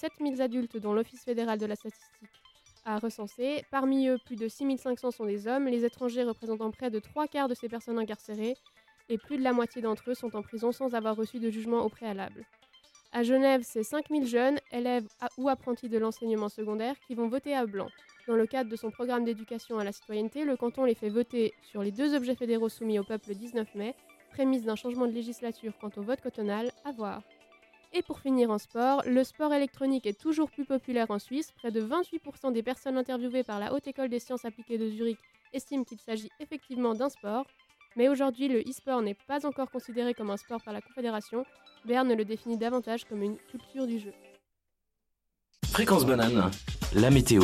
7000 adultes dont l'Office fédéral de la statistique a recensé. Parmi eux, plus de 6500 sont des hommes, les étrangers représentant près de trois quarts de ces personnes incarcérées, et plus de la moitié d'entre eux sont en prison sans avoir reçu de jugement au préalable. À Genève, c'est 5000 jeunes, élèves ou apprentis de l'enseignement secondaire, qui vont voter à blanc. Dans le cadre de son programme d'éducation à la citoyenneté, le canton les fait voter sur les deux objets fédéraux soumis au peuple le 19 mai, prémisse d'un changement de législature quant au vote cotonal, à voir. Et pour finir en sport, le sport électronique est toujours plus populaire en Suisse. Près de 28% des personnes interviewées par la Haute École des sciences appliquées de Zurich estiment qu'il s'agit effectivement d'un sport. Mais aujourd'hui, le e-sport n'est pas encore considéré comme un sport par la Confédération. Berne le définit davantage comme une culture du jeu. Fréquence banane, la météo.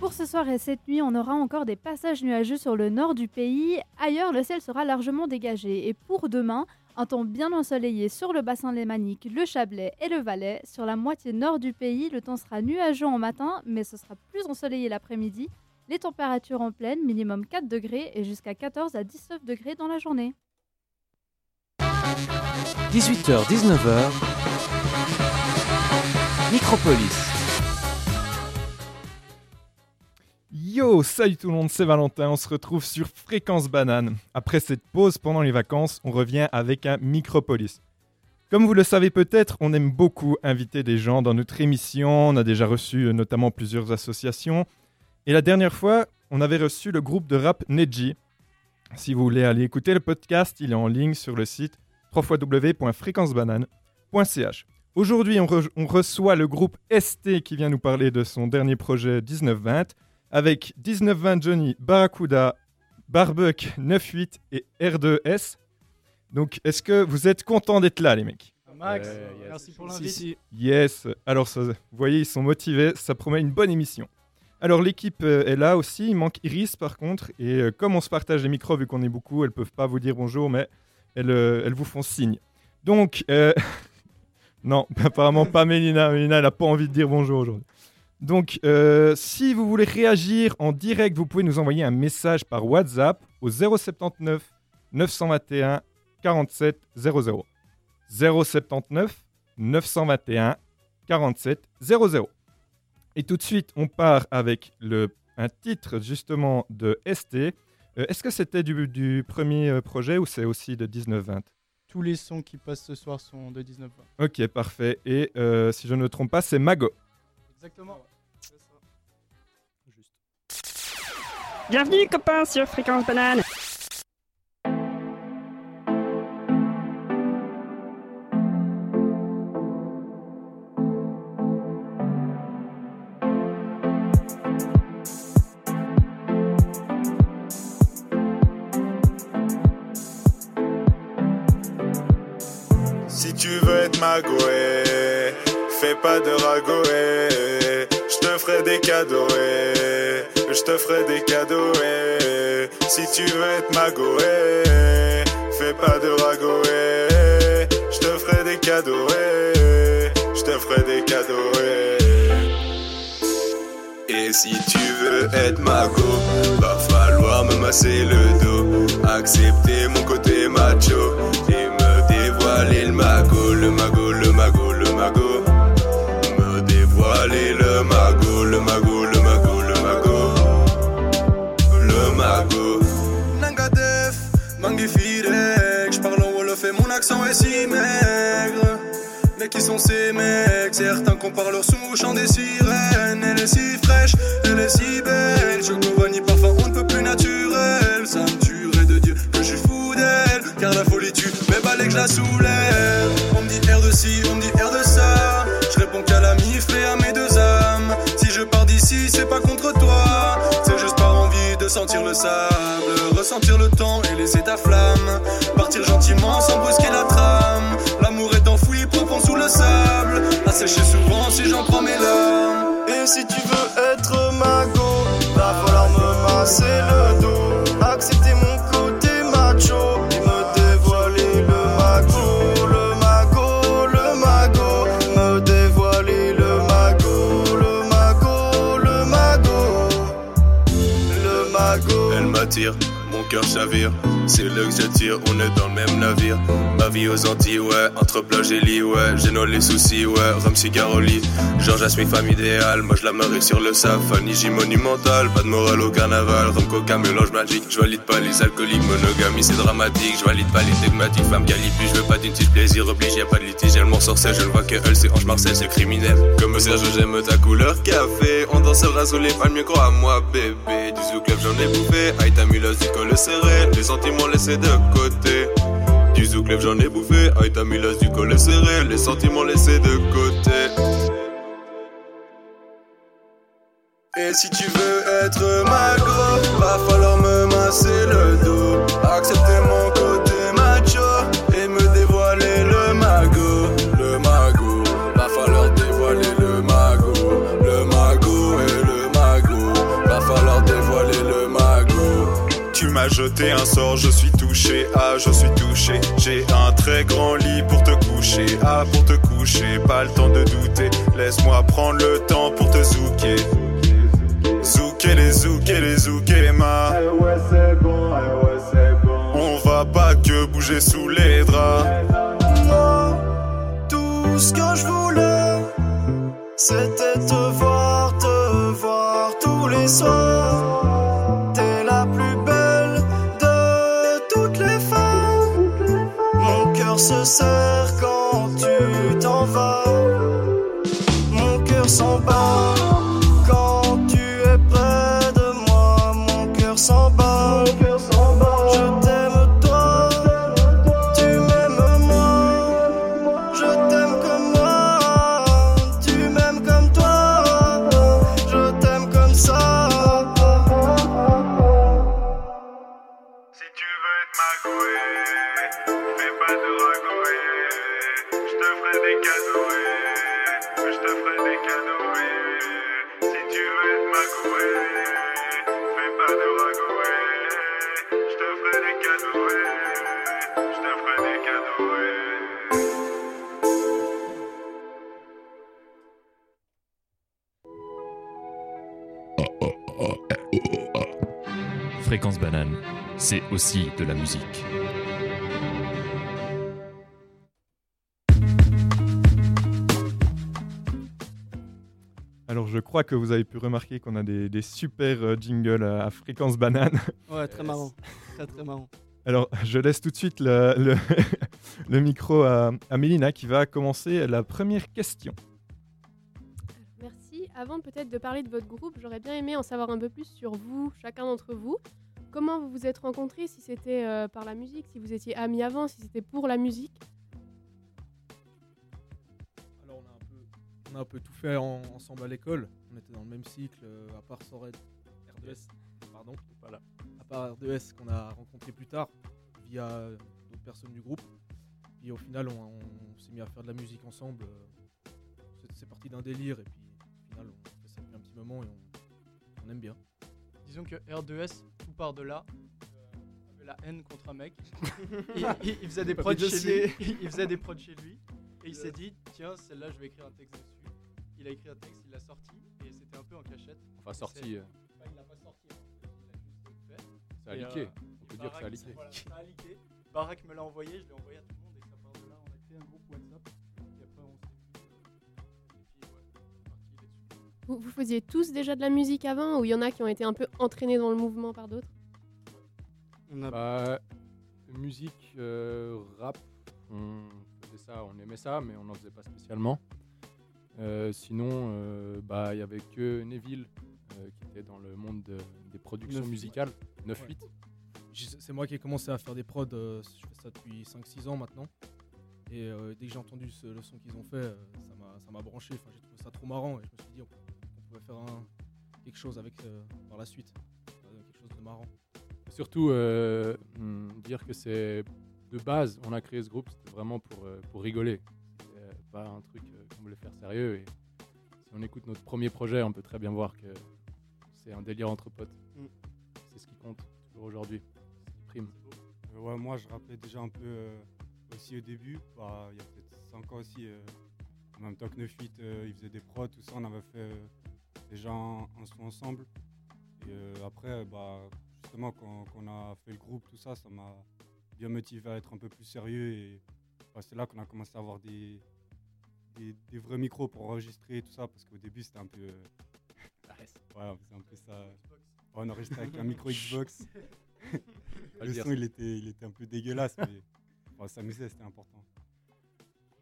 Pour ce soir et cette nuit, on aura encore des passages nuageux sur le nord du pays. Ailleurs, le ciel sera largement dégagé. Et pour demain, un temps bien ensoleillé sur le bassin lémanique, le Chablais et le Valais. Sur la moitié nord du pays, le temps sera nuageux en matin, mais ce sera plus ensoleillé l'après-midi. Les températures en pleine, minimum 4 degrés et jusqu'à 14 à 19 degrés dans la journée. 18h-19h, Micropolis. Yo, salut tout le monde, c'est Valentin, on se retrouve sur Fréquence Banane. Après cette pause pendant les vacances, on revient avec un Micropolis. Comme vous le savez peut-être, on aime beaucoup inviter des gens dans notre émission, on a déjà reçu euh, notamment plusieurs associations. Et la dernière fois, on avait reçu le groupe de rap Neji. Si vous voulez aller écouter le podcast, il est en ligne sur le site www.fréquencebanane.ch. Aujourd'hui, on, on reçoit le groupe ST qui vient nous parler de son dernier projet 1920 avec 1920 Johnny, Barracuda, Barbuck 98 et R2S. Donc, est-ce que vous êtes contents d'être là, les mecs? Max, Ouais, yes. merci pour Si, l'invite. si. Yes. Alors, ça- vous voyez, ils sont motivés. Ça promet une bonne émission. Alors, l'équipe euh, est là aussi. Il manque Iris, par contre. Et euh, comme on se partage les micros, vu qu'on est beaucoup, elles peuvent pas vous dire bonjour, mais elles, euh, elles vous font signe. Donc, euh, non, apparemment pas Mélina. Mélina, elle n'a pas envie de dire bonjour aujourd'hui. Donc, euh, si vous voulez réagir en direct, vous pouvez nous envoyer un message par WhatsApp au 079 921 47 00. 079 921 47 00. Et tout de suite, on part avec le, un titre justement de ST. Euh, Est-ce que c'était du, du premier euh, projet ou c'est aussi de 1920 Tous les sons qui passent ce soir sont de 19 Ok, parfait. Et euh, si je ne me trompe pas, c'est Mago. Exactement. Bienvenue copains sur Fréquence Banane. Si tu veux être magoué, fais pas de ragoé. Cadeaux, eh. je te ferai des cadeaux. eh. Si tu veux être magoué, fais pas de ragoé. Je te ferai des cadeaux, eh. je te ferai des cadeaux. eh. Et si tu veux être mago, va falloir me masser le dos, accepter mon côté macho si maigre. Mais qui sont ces mecs Certains comparent leur souche en des sirènes. Elle est si fraîche, elle est si belle. Chocobanni parfum on ne peut plus naturel. Ça me tuerait de dire que je suis fou d'elle Car la folie tue mes balais que je la soulève. On me dit R de ci, on me dit R de ça. Je réponds qu'à la mif et à mes deux âmes. Si je pars d'ici c'est pas contre toi de sentir le sable Ressentir le temps et laisser ta flamme Partir gentiment sans brusquer la trame. L'amour est enfoui profond sous le sable. Asséché souvent si j'en prends mes larmes Et si tu veux être mago Va falloir me masser le dos cœur chavire. C'est là que j'attire, on est dans le même navire. Ma vie aux Antilles, ouais, entre plage et lit, ouais. J'ai les soucis, ouais, rhum, cigare au lit. Georges Smith, femme idéale, moi je la marie sur le sable. Fanny J monumental, pas de morale au carnaval. Rhum, coca, mélange magique. Je valide pas les alcooliques, monogamie c'est dramatique. Je valide pas les dogmatiques, femme qualifiée. Je veux pas d'une tige plaisir, oblige, y'a pas de litige. Elle m'en sorcière, je ne vois que elle, c'est Ange Marseille, c'est criminel. Comme Serge, j'aime ta couleur café. On dansera sous les palmiers, crois à moi, bébé. Du zouk club, j'en ai bouffé. Aïe, l'os du col serré. Les sentiments laissés de côté. Du zouk j'en ai bouffé. Aïe, t'as mis l'os du col serré. Les sentiments laissés de côté. Et si tu veux être magro, va falloir me masser le dos. Jeté un sort, je suis touché, ah je suis touché. J'ai un très grand lit pour te coucher, ah pour te coucher, pas le temps de douter. Laisse-moi prendre le temps pour te zouker. Zouker les zouker les zouker les mains. ouais c'est bon, ouais c'est bon. On va pas que bouger sous les draps. Moi, tout ce que je voulais, c'était te voir, se serre quand tu t'en vas. Mon cœur s'en Fréquence banane, c'est aussi de la musique. Alors je crois que vous avez pu remarquer qu'on a des, des super euh, jingles à, à fréquence banane. Ouais, très marrant. Très très marrant. Alors je laisse tout de suite le, le, le micro à, à Mélina qui va commencer la première question. Merci. Avant peut-être de parler de votre groupe, j'aurais bien aimé en savoir un peu plus sur vous, chacun d'entre vous. Comment vous vous êtes rencontrés, si c'était euh, par la musique, si vous étiez amis avant, si c'était pour la musique? Alors on a un peu, on a un peu tout fait en- ensemble à l'école. On était dans le même cycle, euh, à part Sorel, R2S, pardon, voilà. À part R2S qu'on a rencontré plus tard via euh, d'autres personnes du groupe. Puis au final, on, on s'est mis à faire de la musique ensemble. c'est- parti d'un délire et puis au final, on fait ça depuis un petit moment et on, on aime bien. Disons que R2S, tout part de là. euh, avait la haine contre un mec. il, il- il faisait des prods chez lui. Il faisait des prods chez lui. Et il s'est dit, tiens, celle-là, je vais écrire un texte dessus. Il a écrit un texte, il l'a sorti. Et c'était un peu en cachette. Enfin, sorti, euh, Enfin, il l'a pas sorti. hein. Il a juste fait. ça a euh, On peut dire que ça a leaké. voilà, ça a leaké. Barack me l'a envoyé, je l'ai envoyé à tout le monde. Et ça part de là, on a créé un groupe WhatsApp. Vous, vous faisiez tous déjà de la musique avant ou il y en a qui ont été un peu entraînés dans le mouvement par d'autres? On a Bah, musique, euh, rap, on faisait ça, on aimait ça, mais on n'en faisait pas spécialement. Euh, sinon, euh, bah, il y avait que Neville euh, qui était dans le monde de- des productions 9-8. musicales. 9-8. Ouais. J'ai- C'est moi qui ai commencé à faire des prods, euh, je fais ça depuis 5-6 ans maintenant. Et euh, dès que j'ai entendu ce- le son qu'ils ont fait, euh, ça m'a- ça m'a branché. Enfin, j'ai trouvé ça trop marrant et je me suis dit on, pouvait faire un- quelque chose avec euh, par la suite. Euh, quelque chose de marrant. Surtout, euh, hum, dire que c'est de base, on a créé ce groupe, c'était vraiment pour, euh, pour rigoler. Pas un truc euh, qu'on voulait faire sérieux. Et si on écoute notre premier projet, on peut très bien voir que c'est un délire entre potes. Mm. C'est ce qui compte toujours aujourd'hui. C'est ce qui prime. Euh, ouais, moi, je rappelais déjà un peu euh, aussi au début. Bah, Il y a peut-être 5 ans aussi, euh, en même temps que 9-8, euh, ils faisaient des prods, tout ça. On avait fait euh, déjà un, un son ensemble. Et euh, après, bah, justement, quand, quand on a fait le groupe, tout ça, ça m'a bien motivé à être un peu plus sérieux. Et bah, c'est là qu'on a commencé à avoir des, des, des vrais micros pour enregistrer tout ça, parce qu'au début, c'était un peu. euh, ouais, on faisait un peu ça. On enregistrait avec un micro Xbox. Le son, il était, il était un peu dégueulasse, mais on s'amusait, c'était important.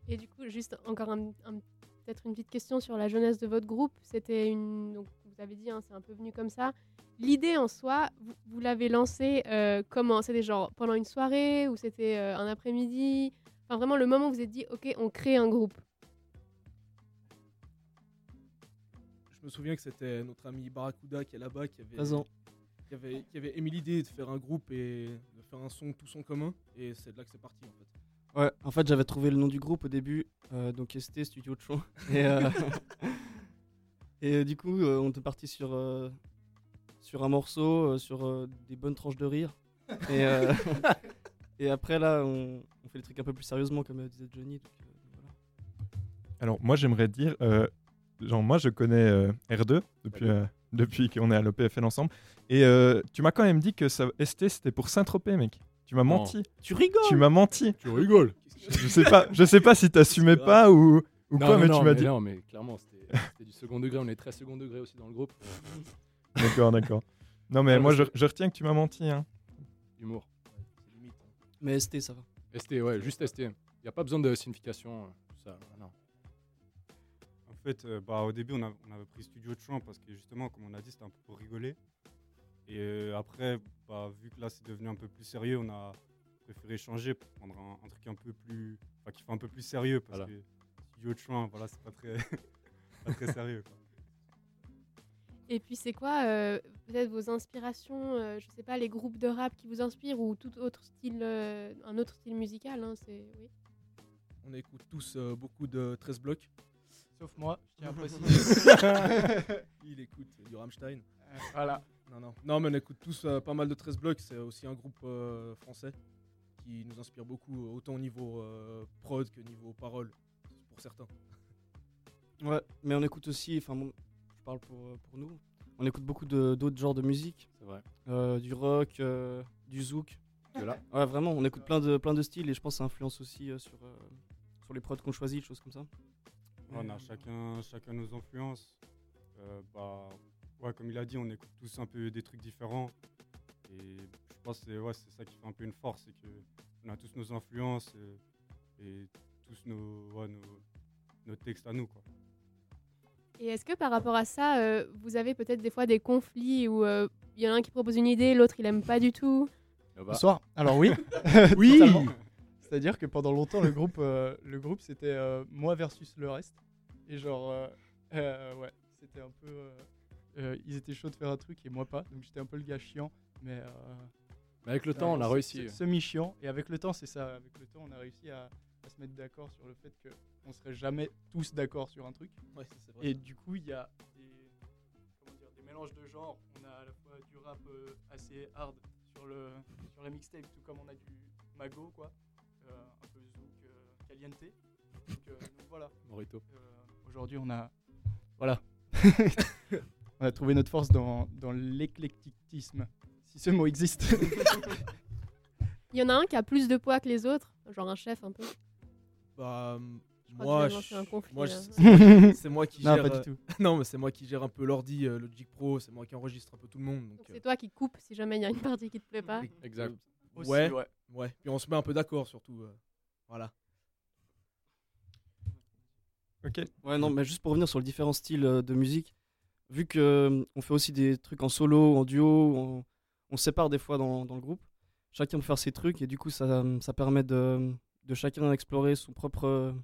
Et du coup, juste encore un- un- peut-être une petite question sur la jeunesse de votre groupe. C'était une. Donc, vous avez dit, hein, c'est un peu venu comme ça. L'idée en soi, vous, vous l'avez lancée euh, comment? C'était genre pendant une soirée ou c'était euh, un après-midi? Enfin, vraiment le moment où vous vous êtes dit, ok, on crée un groupe. Je me souviens que c'était notre ami Barracuda qui est là-bas qui avait, Présent. qui, avait, qui avait émis l'idée de faire un groupe et de faire un son tous en commun. Et c'est de là que c'est parti en fait. Ouais, en fait, j'avais trouvé le nom du groupe au début, euh, donc ST, Studio de Chant. Et, euh, et euh, du coup, euh, on était parti sur, euh, sur un morceau, euh, sur euh, des bonnes tranches de rire. Et, euh, et après, là, on, on fait les trucs un peu plus sérieusement, comme euh, disait Johnny. donc, euh, voilà. Alors, moi, j'aimerais dire, euh, genre, moi, je connais euh, R2 depuis, euh, depuis qu'on est à l'OPFL ensemble. Et euh, tu m'as quand même dit que ça, ST, c'était pour Saint-Tropez, mec. Tu m'as menti. Tu rigoles Tu m'as menti. Tu rigoles. Je sais pas, je sais pas si t'assumais pas ou, ou non, quoi, non, mais non, tu m'as dit. Non, mais clairement, c'était du second degré. On est très second degré aussi dans le groupe. D'accord, d'accord. Non, mais moi, je, retiens que tu m'as menti. Hein. Humour. C'est limite. Mais ST, ça va. ST, ouais, juste ST. Il n'y a pas besoin de signification. euh, Tout ça, non. En fait, euh, bah, au début, on, a- on avait pris studio de chant parce que justement, comme on a dit, c'était un peu pour rigoler. Et euh, après, bah, vu que là, c'est devenu un peu plus sérieux, on a préféré changer pour prendre un, un truc un peu plus. Enfin, qui fait un peu plus sérieux parce Voilà. que studio de chant, voilà, c'est pas très, pas très sérieux. Quoi. Et puis, c'est quoi euh, peut-être vos inspirations euh, Je sais pas, les groupes de rap qui vous inspirent ou tout autre style, euh, un autre style musical hein, c'est... Oui. On écoute tous euh, beaucoup de 13 blocs. Sauf moi, je tiens à préciser. Il écoute du Rammstein. voilà. Non, non. Non, mais on écoute tous euh, pas mal de 13 blocs. C'est aussi un groupe euh, français qui nous inspire beaucoup, autant au niveau euh, prod que niveau parole, pour certains. Ouais, mais on écoute aussi, enfin, bon, je parle pour, euh, pour nous, on écoute beaucoup de- d'autres genres de musique. C'est vrai. Euh, du rock, euh, du zouk. Voilà. Ouais, vraiment, on écoute plein de, plein de styles et je pense que ça influence aussi euh, sur, euh, sur les prods qu'on choisit, des choses comme ça. On a chacun, chacun nos influences. Euh, bah, ouais, comme il a dit, on écoute tous un peu des trucs différents. Et je pense que c'est ouais, c'est ça qui fait un peu une force, c'est qu'on a tous nos influences euh, et tous nos, ouais, nos, nos textes à nous. Quoi. Et est-ce que par rapport à ça, euh, vous avez peut-être des fois des conflits où euh, il y en a un qui propose une idée, l'autre il aime pas du tout? Ah bah, Bonsoir. Alors oui. Oui. C'est-à-dire que pendant longtemps, le groupe, euh, le groupe c'était euh, moi versus le reste. Et genre, euh, euh, ouais, c'était un peu. Euh, euh, ils étaient chauds de faire un truc et moi pas. Donc j'étais un peu le gars chiant. Mais. euh, mais avec le temps, on a réussi. se- Semi-chiant. Et avec le temps, c'est ça. Avec le temps, on a réussi à, à se mettre d'accord sur le fait qu'on serait jamais tous d'accord sur un truc. Ouais, ça, c'est vrai. Et du coup, il y a des, comment dire, des mélanges de genres. On a à la fois du rap euh, assez hard sur, le, sur la mixtape, tout comme on a du mago, quoi. Euh, un peu zouk euh, caliente. Donc, euh, donc voilà. Morito. Euh, Aujourd'hui, on a. Voilà. on a trouvé notre force dans, dans l'éclecticisme. Si ce mot existe. Il y en a un qui a plus de poids que les autres, genre un chef un peu. Bah, Je crois moi, je- c'est moi qui- qui Non, gère. pas du euh, tout. non, mais c'est moi qui gère un peu l'ordi, euh, Logic Pro. C'est moi qui enregistre un peu tout le monde. Donc, Donc euh, c'est toi qui coupes si jamais il y a une partie qui te plaît pas. Exact. Aussi, ouais, ouais. ouais. Puis on se met un peu d'accord surtout. euh, voilà. Ok. Ouais, non, mais juste pour revenir sur les différents styles euh, de musique, vu que euh, on fait aussi des trucs en solo, en duo, on, on se sépare des fois dans, dans le groupe. Chacun peut faire ses trucs et du coup, ça, ça permet de, de chacun explorer son propre,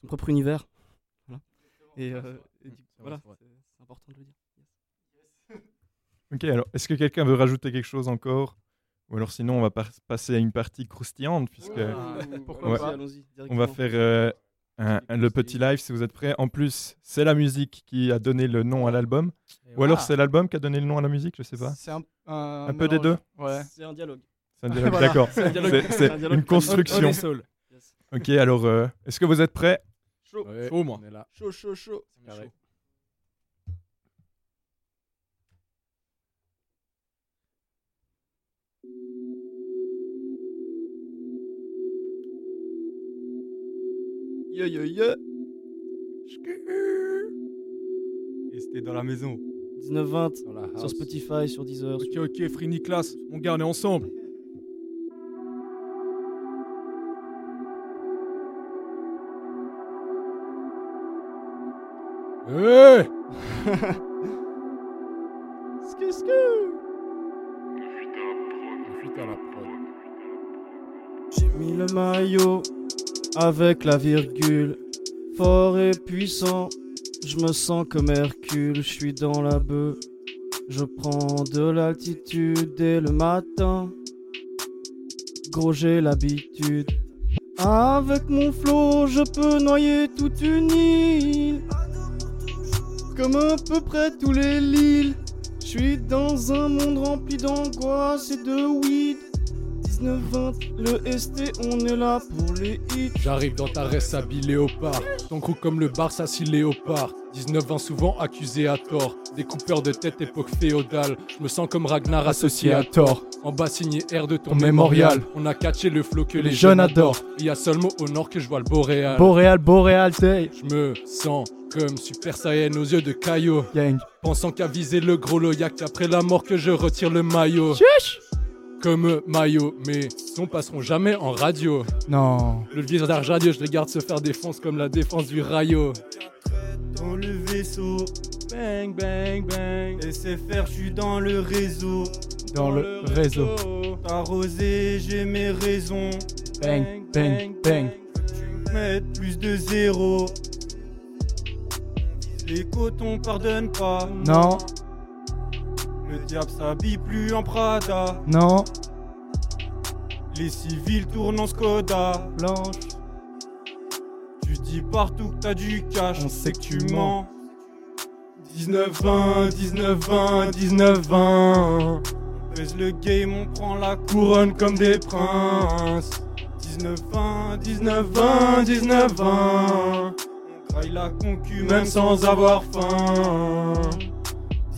son propre univers. Voilà. Et, euh, et voilà, c'est important de le dire. Ok, alors, est-ce que quelqu'un veut rajouter quelque chose encore? Ou alors sinon, on va passer à une partie croustillante, puisque pourquoi Ouais. pas, allons-y, on va faire euh, un- un- le petit live si vous êtes prêts. En plus, c'est la musique qui a donné le nom à l'album. Et Ou alors c'est l'album qui a donné le nom à la musique, je sais pas. C'est un, un, Un peu des deux Ouais. C'est un dialogue. C'est un dialogue, Voilà. D'accord, C'est un une construction. Ok, alors, euh, est-ce que vous êtes prêts? Chaud, Ouais, Chaud, moi. On est là. chaud, chaud, chaud. Yo yo yo. Et c'était dans la maison. 19-20 Dans la sur. Spotify, sur Deezer. Ok, ok, Free Nicolas, mon gars, on est ensemble. Hey Sku, sku. Fuite à la prod. J'ai mis le maillot avec la virgule. Fort et puissant, je me sens comme Hercule. Je suis dans la bœuf. Je prends de l'altitude dès le matin. Gros, j'ai l'habitude. Avec mon flot, je peux noyer toute une île. Comme à peu près tous les Lilles. Je suis dans un monde rempli d'angoisse et de weed. 19-20, le ST, on est là pour les hits. J'arrive dans ta reste habillé léopard. Ton crew comme le Barça si léopard. 19 ans souvent accusé à tort. Des coupeurs de tête époque féodale. Je me sens comme Ragnar associé à tort. En bas signé R de ton mémorial. On a catché le flow que les, jeunes adorent. Il y a seulement au nord que je vois le boréal. Boréal, Boréal, t'es Je me sens comme Super Saiyan aux yeux de Caillot. gang. Pensant qu'à viser le gros loyak après la mort que je retire le maillot. Comme maillot, mais sons passeront jamais en radio. Non. Le visage radio, je les garde se faire défonce comme la défense du rayo. Dans le vaisseau, bang bang bang. SFR, je suis dans le réseau. Dans le réseau. Arrosé, j'ai mes raisons. Bang, bang, bang. Mettre plus de zéro? Les cotons pardonnent pas. Non, Le diable s'habille plus en Prada. non, Les civils tournent en Skoda. blanche. Tu dis partout que t'as du cash. On sait que tu mens. 19-20, 19-20, 19-20. On pèse le game, on prend la couronne comme des princes. 19-20, 19-20, 19-20. On graille la concu même sans avoir faim.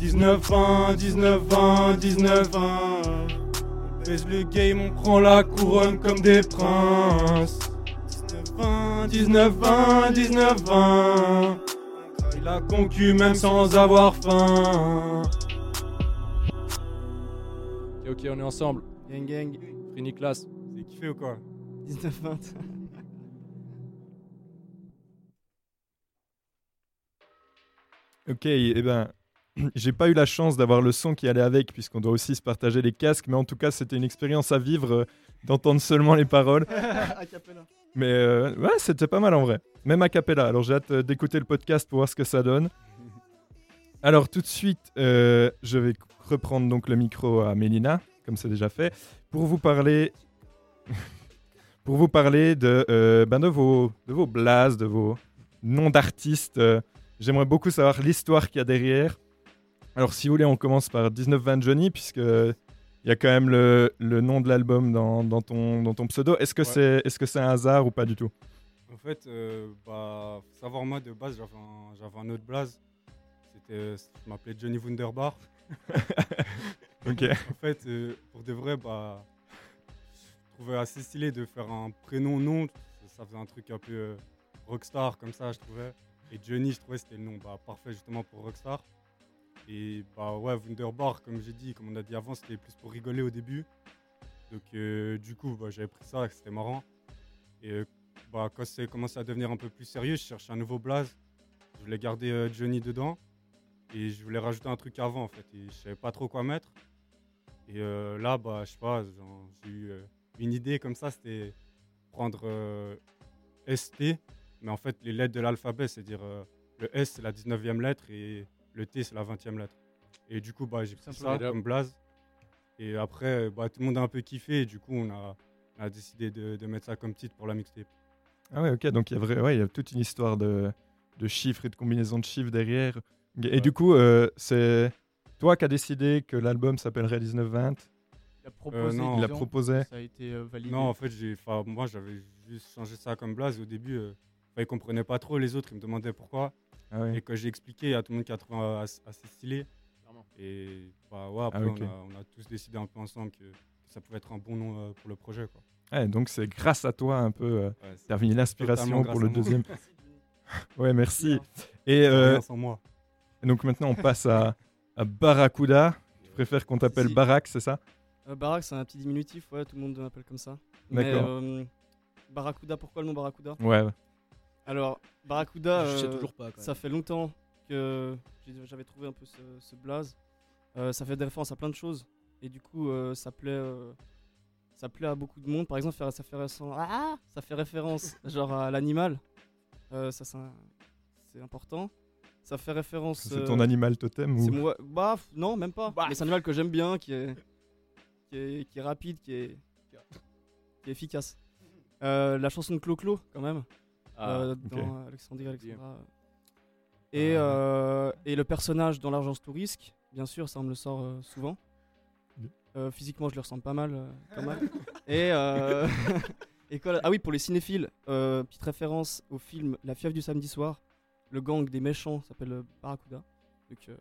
19-20, 19-20, 19-20. On pèse le game, on prend la couronne comme des princes. 19-20, 19-20, 19-20. Il a concu même sans avoir faim. Ok, ok, on est ensemble. Gang gang. Free Nicolas. C'est kiffé ou quoi? 19-20. Ok, et ben, j'ai pas eu la chance d'avoir le son qui allait avec, puisqu'on doit aussi se partager les casques, mais en tout cas, c'était une expérience à vivre euh, d'entendre seulement les paroles. Mais euh, ouais, c'était pas mal en vrai. Même a cappella. Alors j'ai hâte euh, d'écouter le podcast pour voir ce que ça donne. Alors tout de suite, je vais reprendre donc le micro à Mélina, comme c'est déjà fait, pour vous parler, pour vous parler de, ben de vos, de vos blazes, de vos noms d'artistes. J'aimerais beaucoup savoir l'histoire qu'il y a derrière. Alors si vous voulez, on commence par 1920 Johnny, puisque il y a quand même le, le nom de l'album dans, dans ton, dans ton pseudo. Est-ce que Ouais. c'est est -ce c'est un hasard ou pas du tout? En fait, euh, bah, faut savoir, moi, de base, j'avais un, un autre blaze. C'était, je m'appelais Johnny Wunderbar. Ok. En fait, euh, pour de vrai, bah, je trouvais assez stylé de faire un prénom-nom. Ça, ça faisait un truc un peu euh, rockstar, comme ça, je trouvais. Et Johnny, je trouvais que c'était le nom bah, parfait, justement, pour rockstar. Et bah ouais, Wunderbar, comme j'ai dit, comme on a dit avant, c'était plus pour rigoler au début. Donc euh, du coup, bah, j'avais pris ça, c'était marrant. Et euh, bah, quand c'est commencé à devenir un peu plus sérieux, je cherchais un nouveau blaze. Je voulais garder euh, Johnny dedans. Et je voulais rajouter un truc avant, en fait. Et je savais pas trop quoi mettre. Et là, bah, je sais pas, j'ai eu une idée comme ça, c'était prendre ST, mais en fait, les lettres de l'alphabet, c'est-à-dire le S, c'est la 19e lettre et le T, c'est la 20e lettre. Et du coup, bah, j'ai pris ça comme blaze. Et après, bah, tout le monde a un peu kiffé, et du coup, on a, on a décidé de, de mettre ça comme titre pour la mixtape. Ah ouais, ok, donc il a ouais, il y a toute une histoire de, de chiffres et de combinaisons de chiffres derrière. Et du coup, euh, c'est toi qui as décidé que l'album s'appellerait 1920 Il a proposé. non. Il disons, proposé. Ça a été euh, validé. Non, en fait, moi, j'avais juste changé ça comme blaze. Au début, euh, ils comprenaient pas trop les autres. Ils me demandaient pourquoi. Ah ouais. Et quand j'ai expliqué, a tout le monde qui a trouvé euh, assez, stylé. Clairement. Et bah ouais, après, Ah, on, a, on a tous décidé un peu ensemble que, que ça pouvait être un bon nom euh, pour le projet. Quoi. Ouais, donc c'est grâce à toi un peu, euh, Ouais, c'est t'as mis l'inspiration pour le à deuxième. ouais, merci. Et, euh, rien sans moi. et donc maintenant on passe à, à Barracuda. Tu préfères qu'on t'appelle Si. Barak, c'est ça? Euh, Barak, c'est un petit diminutif, ouais, tout le monde m'appelle comme ça. Mais, D'accord. euh, Barracuda, pourquoi le nom Barracuda? Ouais. Alors, Barracuda, Je sais euh, toujours pas, ça fait longtemps que j'avais trouvé un peu ce, ce blaze. Euh, ça fait des références à plein de choses. Et du coup, euh, ça plaît. euh, ça plaît à beaucoup de monde. Par exemple, faire- ça fait référence, ah, ça fait référence genre à l'animal. Euh, ça, c'est important. Ça fait référence. C'est ton euh, animal totem ou moi. Bah, non, même pas. Mais c'est un animal que j'aime bien, qui est, qui est, qui est rapide, qui est, qui est efficace. Euh, la chanson de Clo-Clo, quand même. Ah, euh, dans Alexandrie Alexandra. Et, euh, et le personnage dans l'Argence Tourisque, bien sûr, ça on me le sort euh, souvent. Euh, physiquement, je le ressemble pas mal, euh, et, euh, et quoi, ah oui, pour les cinéphiles, euh, petite référence au film La fièvre du samedi soir. Le gang des méchants s'appelle Barracuda. Donc euh,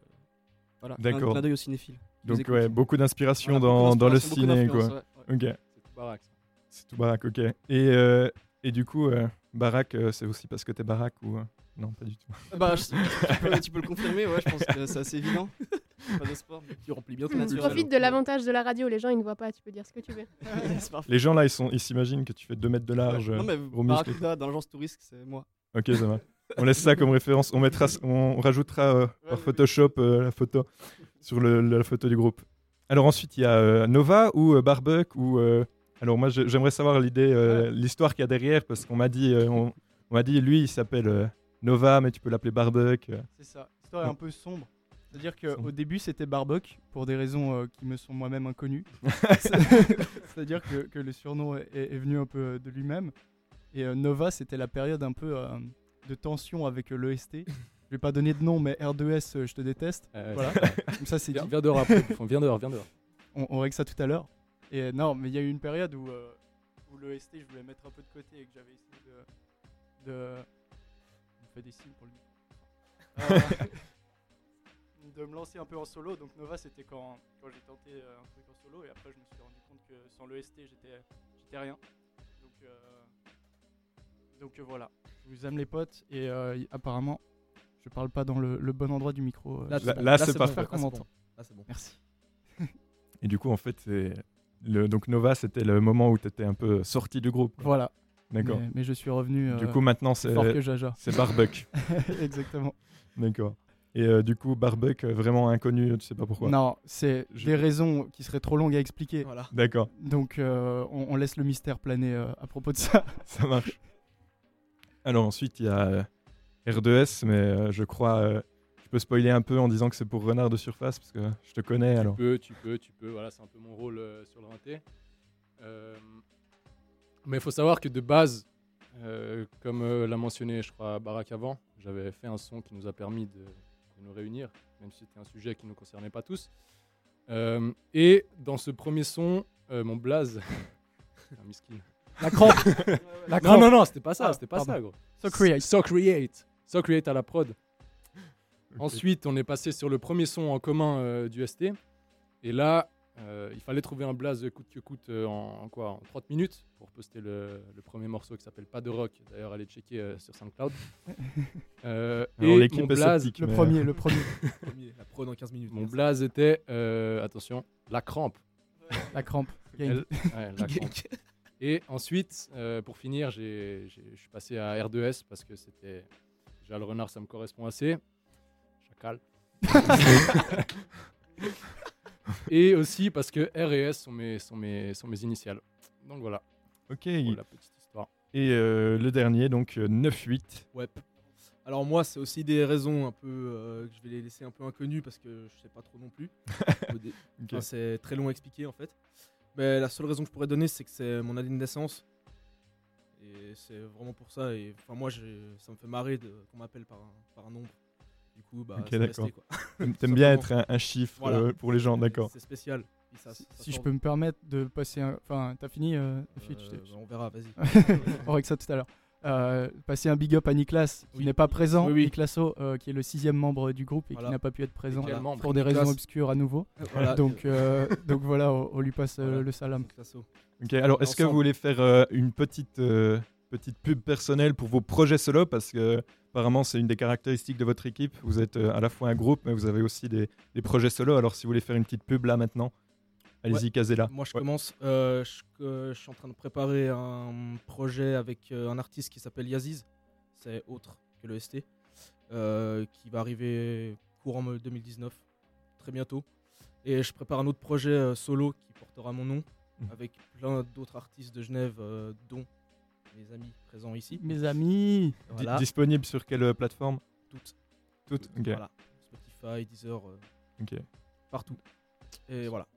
voilà, D'accord. clin d'œil aux cinéphiles. qui nous Donc ouais, beaucoup d'inspiration Voilà, dans, le ciné quoi. d'influence, ouais, Ok. C'est tout baraque. C'est tout Barak, ok. Et, euh, et du coup, euh, Barak, euh, c'est aussi parce que t'es Barak ou euh, non, pas du tout. Bah, je- tu, peux, tu peux le confirmer, ouais, je pense que c'est assez évident. Pas de sport. Tu remplis bien ton Tu naturel. profites de l'avantage de la radio, les gens ils ne voient pas, tu peux dire ce que tu veux. C'est parfait. Les gens là, ils sont, ils s'imaginent que tu fais 2 mètres de large, non, mais euh, gros. Barracuda dans l'agence touriste, c'est moi. Ok, ça va. On laisse ça comme référence. On mettra, on rajoutera euh, par Photoshop euh, la photo sur le, la photo du groupe. Alors ensuite, il y a euh, Nova ou euh, Barbuck ou. euh, alors moi, j'ai- j'aimerais savoir l'idée, euh, l'histoire qu'il y a derrière parce qu'on m'a dit, euh, on, on m'a dit, lui, il s'appelle euh, Nova, mais tu peux l'appeler Barbuck. C'est ça. L'histoire est un peu sombre. C'est-à-dire qu'au début, c'était Barbuck, pour des raisons euh, qui me sont moi-même inconnues. C'est-à-dire que, que le surnom est, est venu un peu de lui-même. Et euh, Nova, c'était la période un peu euh, de tension avec euh, l'EST. Je vais pas donner de nom, mais R2S, euh, je te déteste. Euh, voilà. Comme ça, c'est dit. viens dehors après. Viens dehors, viens dehors. On, on règle ça tout à l'heure. Et euh, non, mais il y a eu une période où, euh, où l'EST, je voulais mettre un peu de côté et que j'avais essayé de. de... On fait des signes pour le. Euh, de me lancer un peu en solo. Donc Nova, c'était quand, quand j'ai tenté euh, un truc en solo. Et après, je me suis rendu compte que sans l'EST, j'étais j'étais rien. Donc, euh, donc voilà. Je vous aime les potes. Et apparemment, je parle pas dans le, le bon endroit du micro. Là, Là- là, c'est bon, parfait. c'est bon. Là, c'est bon. Merci. Et du coup, en fait, c'est le donc Nova, c'était le moment où tu étais un peu sorti du groupe. quoi. Voilà. D'accord. Mais, mais je suis revenu. Du euh, coup, maintenant, c'est c'est Barbuck. Exactement. D'accord. Et euh, du coup, Barbuck, euh, vraiment inconnu, tu sais pas pourquoi. Non, c'est Je- des raisons qui seraient trop longues à expliquer. Voilà. D'accord, Donc euh, on, on laisse le mystère planer euh, à propos de ça. ça marche. Alors ensuite, il y a euh, R2S, mais euh, je crois, euh, peux spoiler un peu en disant que c'est pour Renard de Surface, parce que je te connais alors. Tu peux, tu peux, tu peux. Voilà, c'est un peu mon rôle euh, sur le rinté. Euh, mais il faut savoir que de base, euh, comme euh, l'a mentionné, je crois, Barak avant, j'avais fait un son qui nous a permis de, de nous réunir, même si c'était un sujet qui ne nous concernait pas tous. Euh, et dans ce premier son, euh, mon blaze. un miskin. La crampe. La Non, crampe. non, non, c'était pas ça, Ah, c'était pas pardon. ça, gros. So create. So create. So create à la prod. Ensuite, on est passé sur le premier son en commun euh, du ST. Et là, euh, il fallait trouver un blaze coûte que coûte euh, en, en quoi En 30 minutes pour poster le, le premier morceau qui s'appelle Pas de rock. D'ailleurs, allez checker euh, sur SoundCloud. Euh, Alors, et l'équipe blaze, Le premier, le premier. Premier, La prod en 15 minutes. mon blaze était, euh, attention, la crampe. La crampe. Elle- ouais, la crampe. Et ensuite, euh, pour finir, je suis passé à R2S parce que c'était. Déjà, le renard, ça me correspond assez. Et aussi parce que R et S sont mes, sont mes, sont mes initiales. Donc voilà, Ok. pour la petite histoire. Et euh, le dernier, donc euh, 9-8. Ouais. Alors moi, c'est aussi des raisons un peu euh, que je vais les laisser un peu inconnues parce que je sais pas trop non plus. Enfin, c'est très long à expliquer en fait. Mais la seule raison que je pourrais donner, c'est que c'est mon année de naissance. Et c'est vraiment pour ça. Et enfin, moi, j'ai- ça me fait marrer de- qu'on m'appelle par un, par un nombre. Du coup, bah, Ok, c'est d'accord. resté, quoi. T'aimes bien être un, un chiffre Voilà. euh, pour les gens, d'accord. C'est spécial. Ça- Si, ça si je peux me permettre de passer un... Enfin, t'as fini, euh, Fitch Euh, bah, on verra, vas-y. On règle ça tout à l'heure. Euh, passer un big up à Niklas, qui Oui. n'est pas présent. Oui, oui. Niklaso, euh, qui est le sixième membre du groupe et Voilà. qui n'a pas pu être présent pour des raisons obscures à nouveau. Voilà. Donc, euh, donc voilà, on, on lui passe Voilà. le salam. Ok, alors est-ce que vous voulez faire euh, une petite, euh, petite pub personnelle pour vos projets solo Parce que apparemment c'est une des caractéristiques de votre équipe. Vous êtes euh, à la fois un groupe, mais vous avez aussi des, des projets solo. Alors si vous voulez faire une petite pub là maintenant, allez-y, Ouais. Kazela. Moi, je Ouais. commence. Euh, je, euh, je suis en train de préparer un projet avec euh, un artiste qui s'appelle Yaziz. C'est autre que le ST. qui va arriver courant 2019, très bientôt. Et je prépare un autre projet solo qui portera mon nom, Mhm. avec plein d'autres artistes de Genève, dont mes amis présents ici. Mes amis Voilà. Disponible sur quelle euh, plateforme? Toutes. Toutes. Voilà. Spotify, Deezer, euh, Ok. partout. Et voilà.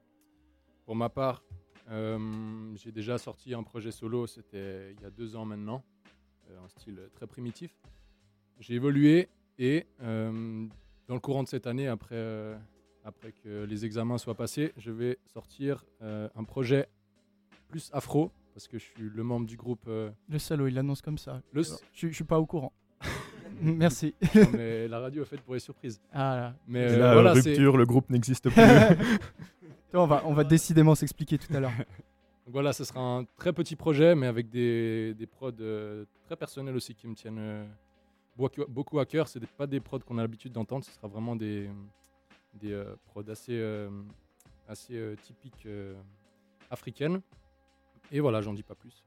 Pour ma part, euh, j'ai déjà sorti un projet solo, c'était il y a deux ans maintenant, euh, un style très primitif. J'ai évolué et euh, dans le courant de cette année, après, euh, après que les examens soient passés, je vais sortir euh, un projet plus afro, parce que je suis le membre du groupe. euh, Le salaud, il l'annonce comme ça. Le- Je, je suis pas au courant. Merci. non, mais la radio est faite pour les surprises. Ah là. Mais Et euh, là, voilà, c'est- rupture, le groupe n'existe plus. Toi, on, va, on va décidément s'expliquer tout à l'heure. Donc voilà, ce sera un très petit projet, mais avec des, des prods euh, très personnels aussi qui me tiennent euh, beaucoup, beaucoup à cœur. Ce n'est pas des prods qu'on a l'habitude d'entendre, ce sera vraiment des, des euh, prods assez, euh, assez euh, typiques euh, africaines. Et voilà, j'en dis pas plus.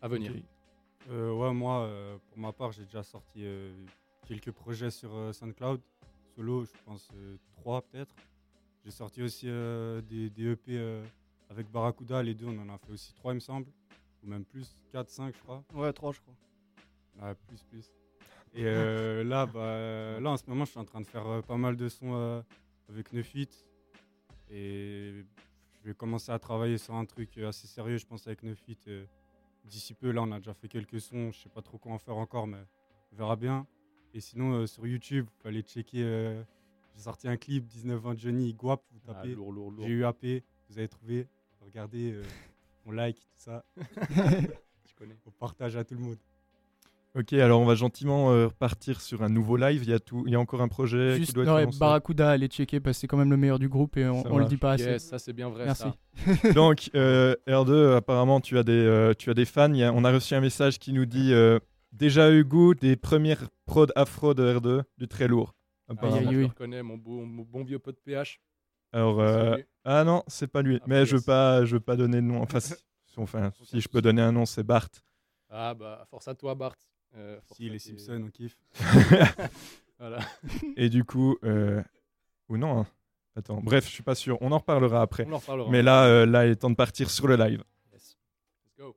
À venir. Euh, ouais, moi, euh, pour ma part, j'ai déjà sorti euh, quelques projets sur SoundCloud. Solo, je pense trois peut-être. J'ai sorti aussi des, des EP euh, avec Barracuda, les deux, on en a fait aussi trois, il me semble. Ou même plus, 4, 5, je crois. Ouais, 3, je crois. Ouais, plus, plus. Et là, bah, là, en ce moment, je suis en train de faire pas mal de sons avec Neufit. Et je vais commencer à travailler sur un truc euh, assez sérieux, je pense, avec Neufit. euh, D'ici peu, là, on a déjà fait quelques sons. Je sais pas trop quoi en faire encore, mais on verra bien. Et sinon, euh, sur YouTube, il fallait checker. J'ai sorti un clip 19 ans de Johnny, Guap, vous Ah, tapez. lourd, lourd, lourd. J'ai eu AP, vous avez trouvé. Regardez, euh, on like, tout ça. Je connais. On partage à tout le monde. Ok, alors on va gentiment euh, repartir sur un nouveau live. Il y a, tout, il y a encore un projet Juste, qui doit non, être ouais. Barracuda, allez checker parce que c'est quand même le meilleur du groupe et on, on le dit pas assez. Yes, ça c'est bien vrai. Merci. ça. Donc, euh, R2, apparemment, tu as des, euh, tu as des fans. Il y a- on a reçu un message qui nous dit euh, déjà eu goût des premières prod afro de R2, du très lourd. Ah, ça, aïe, je reconnais, mon, beau- mon bon vieux pote PH. Alors, euh, ah non, c'est pas lui. Ah, Mais je veux pas, je veux pas donner de nom. Enfin, si, enfin, si je peux donner un nom, c'est Bart. Ah bah, force à toi, Bart. Euh, Si, les Simpsons, on kiffe. Voilà. Et du coup, euh, ou non. hein. Attends, bref, je suis pas sûr. On en reparlera après. On en reparlera. Mais là, euh, là, il est temps de partir sur le live. Yes. Let's go.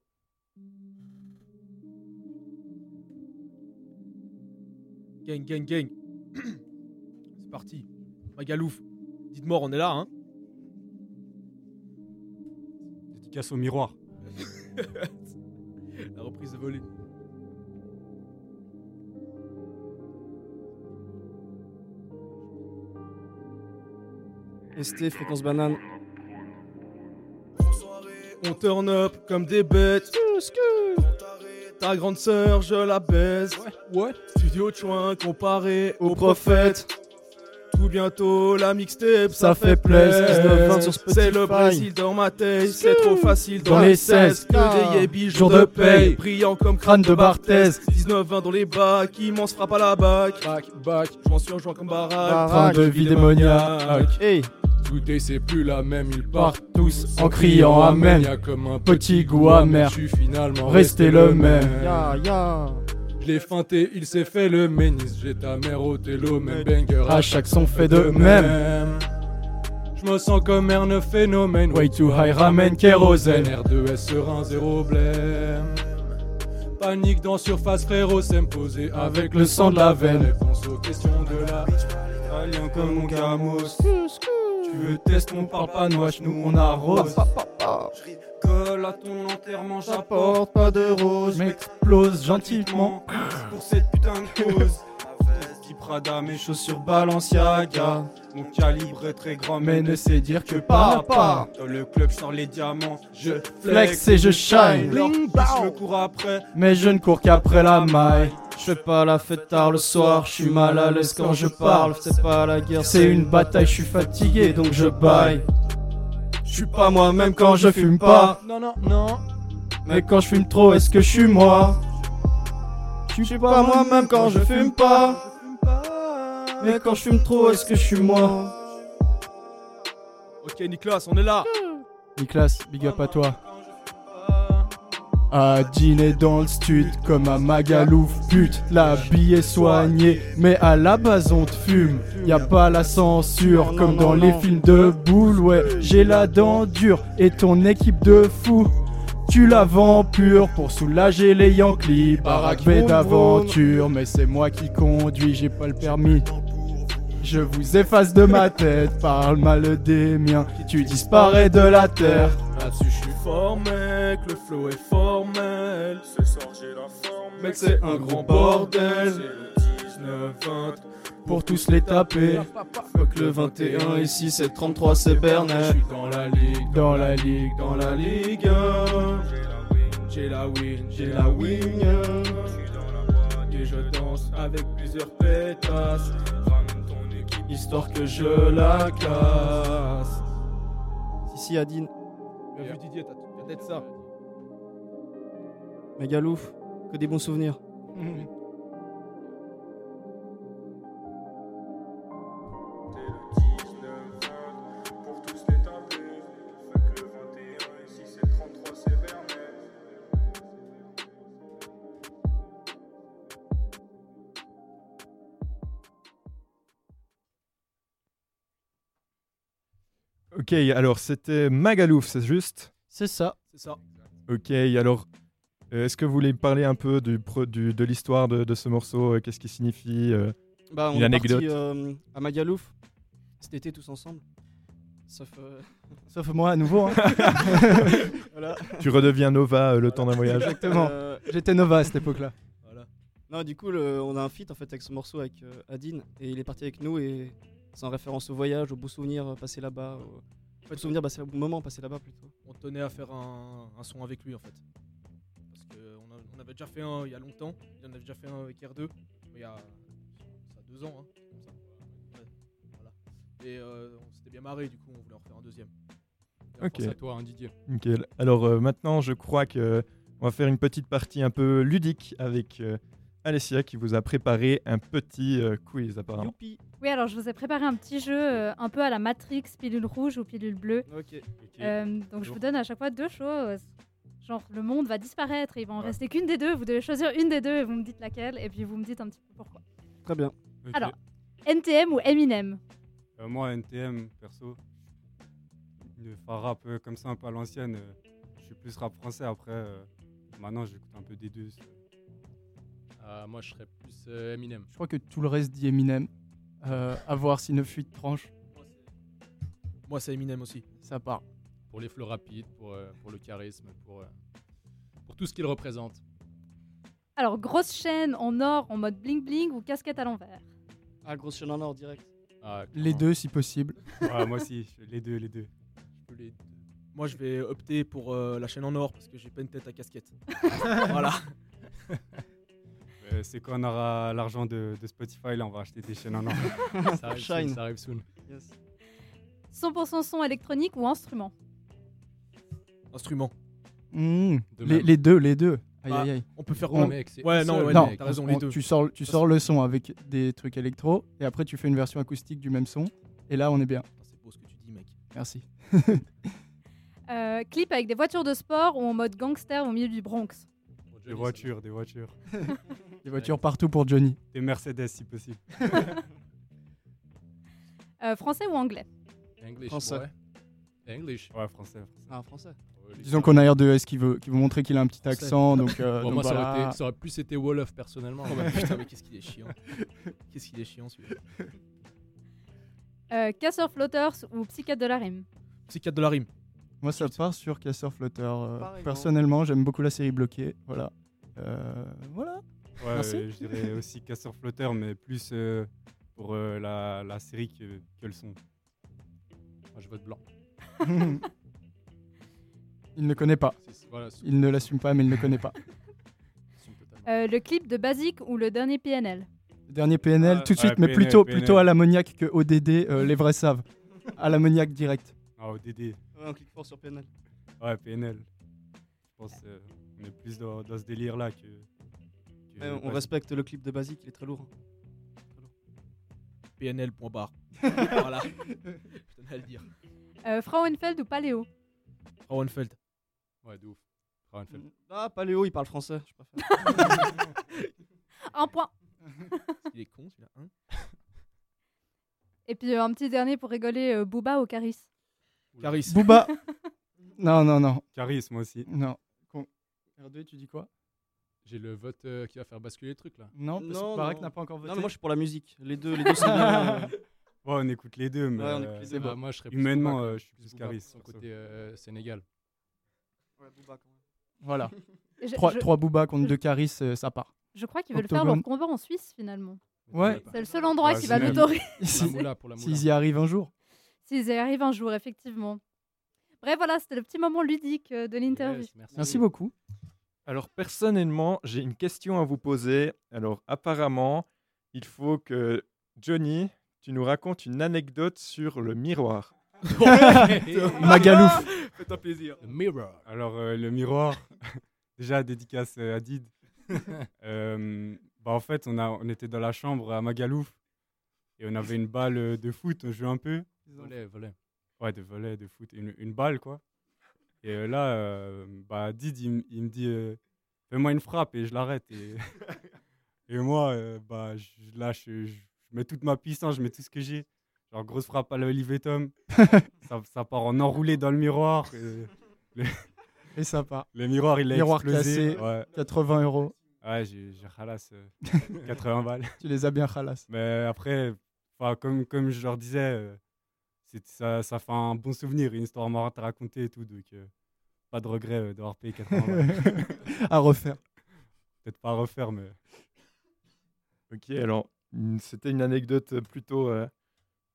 Gang, gang, gang. C'est parti. Magalouf. Dites-moi, on est là, hein Dédicace au miroir. La reprise de volée. ST, fréquence banane. On turn up comme des bêtes. Ta grande sœur, je la baise. Ouais. Studio Chouin comparé au prophète. Tout bientôt, la mixtape, ça, Ça fait plaisir. 19-20 sur Spotify. C'est le Brésil dans ma tête. C'est trop facile dans, Dans les les 16. 16. Que des yébis, Jour de paye. Brillant comme Crâne de Barthez. 19-20 dans les bacs. Immense frappe à la bac. Back, back. Je m'en suis en jouant comme baraque. Baraque. Train de vie démoniaque. Hey, Today c'est plus la même, ils partent tous en criant Amen. Y'a comme un Petit goût amer. Je suis finalement Resté le même. ya, ya. Je l'ai feinté, il s'est fait le ménis. J'ai ta mère au télo, même banger. À chaque son fait de même. Je me sens comme un phénomène. Way too high, ramène kérosène. R2S serein, zéro blême. Panique dans surface, frérot, s'imposer avec le sang de la veine. Réponse aux questions de la. Italien comme mon gamos. Tu veux test, on parle pas noix, nous on arrose. Colle à ton enterrement, j'apporte pas de rose, m'explose gentiment. pour cette putain de cause. Qui Prada, mes chaussures Balenciaga. Mon calibre est très grand, mais ne sait dire que papa. Dans le club, sors les diamants, je Flex et je shine. Je cours après. Mais je ne cours qu'après la maille. Je fais pas la fête tard le soir, je suis mal à l'aise quand je parle. C'est pas la guerre, c'est une bataille, je suis fatigué donc je baille. Je suis pas moi-même quand je fume pas. Non, non, non. Mais quand je fume trop, est-ce que je suis moi? Je suis pas moi-même quand je fume pas. Mais quand je fume trop, est-ce que je suis moi Ok, Nicolas, on est là. Nicolas, big up à toi. À dîner dans le stud comme à Magalouf pute L'habit est soigné mais à la base on te fume. Y a pas la censure comme dans les films de boule Ouais. J'ai la dent dure et ton équipe de fous. Tu la vends pure pour soulager les Yankees. Barack B d'aventure Mais c'est moi qui conduis j'ai pas le permis je vous efface de ma tête, parle mal des miens, tu disparais de la terre. Là-dessus, je suis fort, mec. Le flow est formel. Ce soir, j'ai la forme. Mec, c'est un grand bordel. C'est le 19-20. Pour tous les taper. Fuck le 21, ici c'est 33, c'est Bernard. Je suis dans la ligue, Dans la ligue, dans la ligue. j'ai la win, J'ai la wing. Et je danse avec plusieurs pétasses. Histoire que je la casse. Si, si, Adine, Bien vu, Didier, t'as peut-être ça. Megalouf, que des bons souvenirs. Ok, alors c'était Magalouf, c'est juste? C'est ça. C'est ça. Ok, alors euh, est-ce que vous voulez parler un peu du, pro- du- de l'histoire de, de ce morceau euh, Qu'est-ce qu'il signifie euh, Bah, on Une est anecdote parti euh, à Magalouf cet été tous ensemble. Sauf. euh, Sauf moi à nouveau. hein. voilà. Tu redeviens Nova euh, le temps d'un voyage Exactement. Euh, J'étais Nova à cette époque-là. Non, du coup, le- on a un feat en fait avec ce morceau avec euh, Adine et il est parti avec nous et c'est en référence au voyage, aux beaux souvenirs euh, passés là-bas. Au... Pas de souvenirs, bah, c'est au moment passé là-bas plutôt. On tenait à faire un, un son avec lui en fait. Parce qu'on on avait déjà fait un il y a longtemps. Il en avait déjà fait un avec R2. Il y a ça, deux ans, hein, comme ça. Ouais, voilà. Et euh, on s'était bien marré, du coup on voulait en refaire un deuxième. Ok. À toi, hein, Didier. Nickel. Alors euh, maintenant, je crois que on va faire une petite partie un peu ludique avec euh, Alessia qui vous a préparé un petit euh, quiz apparemment. Youpi Oui, alors je vous ai préparé un petit jeu euh, un peu à la Matrix, pilule rouge ou pilule bleue. Ok. Euh, donc je vous donne à chaque fois deux choses. Genre le monde va disparaître et il va en rester qu'une des deux. Vous devez choisir une des deux et vous me dites laquelle et puis vous me dites un petit peu pourquoi. Très bien. Ok. Alors, NTM ou Eminem? Euh, moi, NTM, perso, le enfin, rap euh, comme ça, un peu à l'ancienne, euh, je suis plus rap français. Après, euh, maintenant, j'écoute un peu des deux. Ah, moi, je serais plus euh, Eminem. Je crois que tout le reste dit Eminem. Euh, à voir si une fuite tranche. Moi c'est Eminem aussi. Ça part. Pour les flots rapides, pour, euh, pour le charisme, pour, euh, pour tout ce qu'il représente. Alors, grosse chaîne en or en mode bling bling ou casquette à l'envers? Ah, grosse chaîne en or direct. Ah, Les deux si possible. Moi aussi, je- les deux, les deux. Les- Moi je vais opter pour euh, la chaîne en or parce que j'ai pas une tête à casquette. voilà. Euh, c'est quand on aura l'argent de, de Spotify, là, on va acheter des chaînes en or. Ça arrive Shine. soon, ça arrive soon. Yes. 100% son électronique ou instrument? Instrument. Mmh. De Les, deux, les deux. Aïe Bah, aïe aïe. On peut faire. On- mec, Ouais, non, ouais, non, t'as raison, on- les deux. Tu sors, tu sors le son avec des trucs électro et après tu fais une version acoustique du même son et là on est bien. C'est beau ce que tu dis, mec. Merci. Euh, Clip avec des voitures de sport ou en mode gangster au milieu du Bronx? Des voitures, des voitures. Des voitures partout pour Johnny. Des Mercedes, si possible. Euh, Français ou anglais? English, Français. ouais. English. Ouais, français. français. Ah, français. Disons qu'on a R2S qui veut, qui veut montrer qu'il a un petit Français. accent donc, euh, Bon, donc moi, ça, aurait été- ça aurait plus été Wolof personnellement. Oh, bah, putain, mais qu'est-ce qu'il est chiant. Qu'est-ce qu'il est chiant celui-là. euh, Casseur Flotters ou Psychiatre de la rime? Psychiatre de la rime. Moi ça part sur Casseur Flotteur. euh, personnellement j'aime beaucoup la série bloquée. Voilà. Euh, voilà. Ouais, Merci. euh, je dirais aussi casseur flotteur, mais plus euh, pour euh, la, la série que, que le son. Moi, je vote blanc. Il ne connaît pas. Voilà, Il ne l'assume pas, mais il ne connaît pas. Euh, le clip de Basic ou le dernier PNL Le dernier PNL, Ouais, tout de ouais, suite, mais PNL, plutôt, PNL. plutôt à l'ammoniaque que ODD, euh, les vrais savent. À l'ammoniaque direct. Ah, ODD. Ouais, on clique fort sur PNL. Ouais, PNL. Je pense euh, on est plus dans, dans ce délire-là que. que Ouais, on respecte le clip de Basic, il est très lourd. PNL, point barre. voilà. Je tenais à le dire. euh, Frauenfeld ou Paléo Frauenfeld. Ouais, de ouf. Frauenfeld. Ah, Paléo, il parle français, je préfère. Un point. Il est con, celui-là. Hein Et puis euh, un petit dernier pour rigoler, euh, Booba ou Caris? Caris. Booba. Non, non, non. Charisme aussi. Non. Con- R2, tu dis quoi? J'ai le vote euh, qui va faire basculer le truc là. Non, parce Non, que Barak n'a pas encore voté. Non, mais moi je suis pour la musique. Les deux, les deux c'est bien. euh, Ouais, on écoute les deux, mais. Ouais, on écoute euh, les deux. bah, moi, je serais plus humainement, Booba, euh, je suis plus Caris, pour son côté euh, Sénégal. Ouais, Booba, quand même. Voilà. je, Trois, je- trois Booba contre deux Caris, euh, ça part. je crois qu'ils veulent faire leur combat en Suisse finalement. Ouais. C'est le seul endroit Ouais, qui va l'autoriser. S'ils y arrivent un jour. S'ils y arrivent un jour, effectivement. Bref, voilà, c'était le petit moment ludique euh, de l'interview. Yes, merci. Merci beaucoup. Alors personnellement, j'ai une question à vous poser. Alors apparemment, il faut que Johnny, tu nous racontes une anecdote sur le miroir. Magalouf. Fais-toi plaisir. The Mirror. Alors, euh, le miroir, déjà dédicace euh, à Did. Euh, bah, en fait, on, a, on était dans la chambre à Magalouf et on avait une balle de foot, on jouait un peu. Volet, volet. Ouais, de volet, de foot, une, une balle quoi. Et euh, là, euh, bah, Did, il, me dit euh, Fais-moi une frappe et je l'arrête. Et, et moi, euh, bah, je lâche, je, je mets toute ma puissance, je mets tout ce que j'ai. Genre, grosse frappe à l'Olivier Tom. ça, ça part en enroulé dans le miroir. et Et ça part. le miroir, il a Miroir explosé. cassé. Ouais. 80 euros. Ouais, j'ai ralasse euh, 80 balles. Tu les as bien ralasse. Mais après, comme, comme je leur disais, ça, ça fait un bon souvenir, une histoire marrante à raconter et tout. Donc, euh, pas de regret euh, d'avoir payé 80 balles. à refaire. Peut-être pas à refaire, mais. Ok, alors c'était une anecdote plutôt, euh,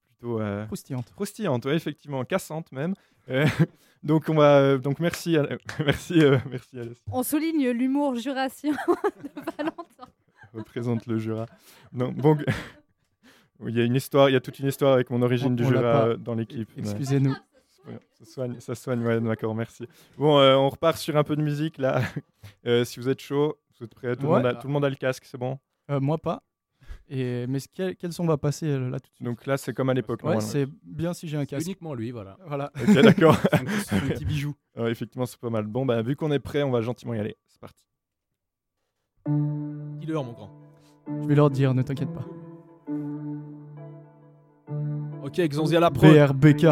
plutôt euh, Croustillante. croustillante, ouais, effectivement, cassante même. Euh, donc on va, euh, donc merci, à- merci, euh, merci Alessia. On souligne l'humour jurassien de Valentin. représente le Jura. Non, bon, il y a une histoire, il y a toute une histoire avec mon origine On- du on Jura dans l'équipe. Excusez-nous. Ouais, Ça soigne, ça soigne, ouais, d'accord, merci. Bon, euh, on repart sur un peu de musique là. Euh, si vous êtes chaud, vous êtes prêts, tout, Ouais. le, monde a, tout le monde a le casque, c'est bon? Euh, moi pas. Et, mais quel, quel son va passer là tout de suite? Donc là, c'est comme à l'époque. Ouais, c'est bien si j'ai un casque. Uniquement lui, voilà. Voilà. Ok, d'accord. Son petit bijou. Effectivement, c'est pas mal. Bon, bah, vu qu'on est prêt, on va gentiment y aller. C'est parti. Dis-leur, mon grand. Je vais leur dire, ne t'inquiète pas. Ok, Xanzi à la prod. BRBK.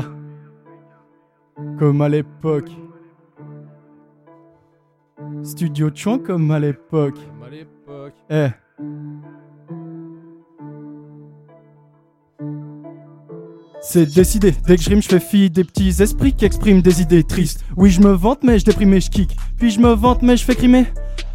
Comme à l'époque. Studio Chouan comme à l'époque. Comme à l'époque. Eh. C'est décidé, dès que je rime, je fais fi des petits esprits qui expriment des idées tristes. Oui, je me vante, mais je déprime et je kick. Puis je me vante, mais je fais crimer.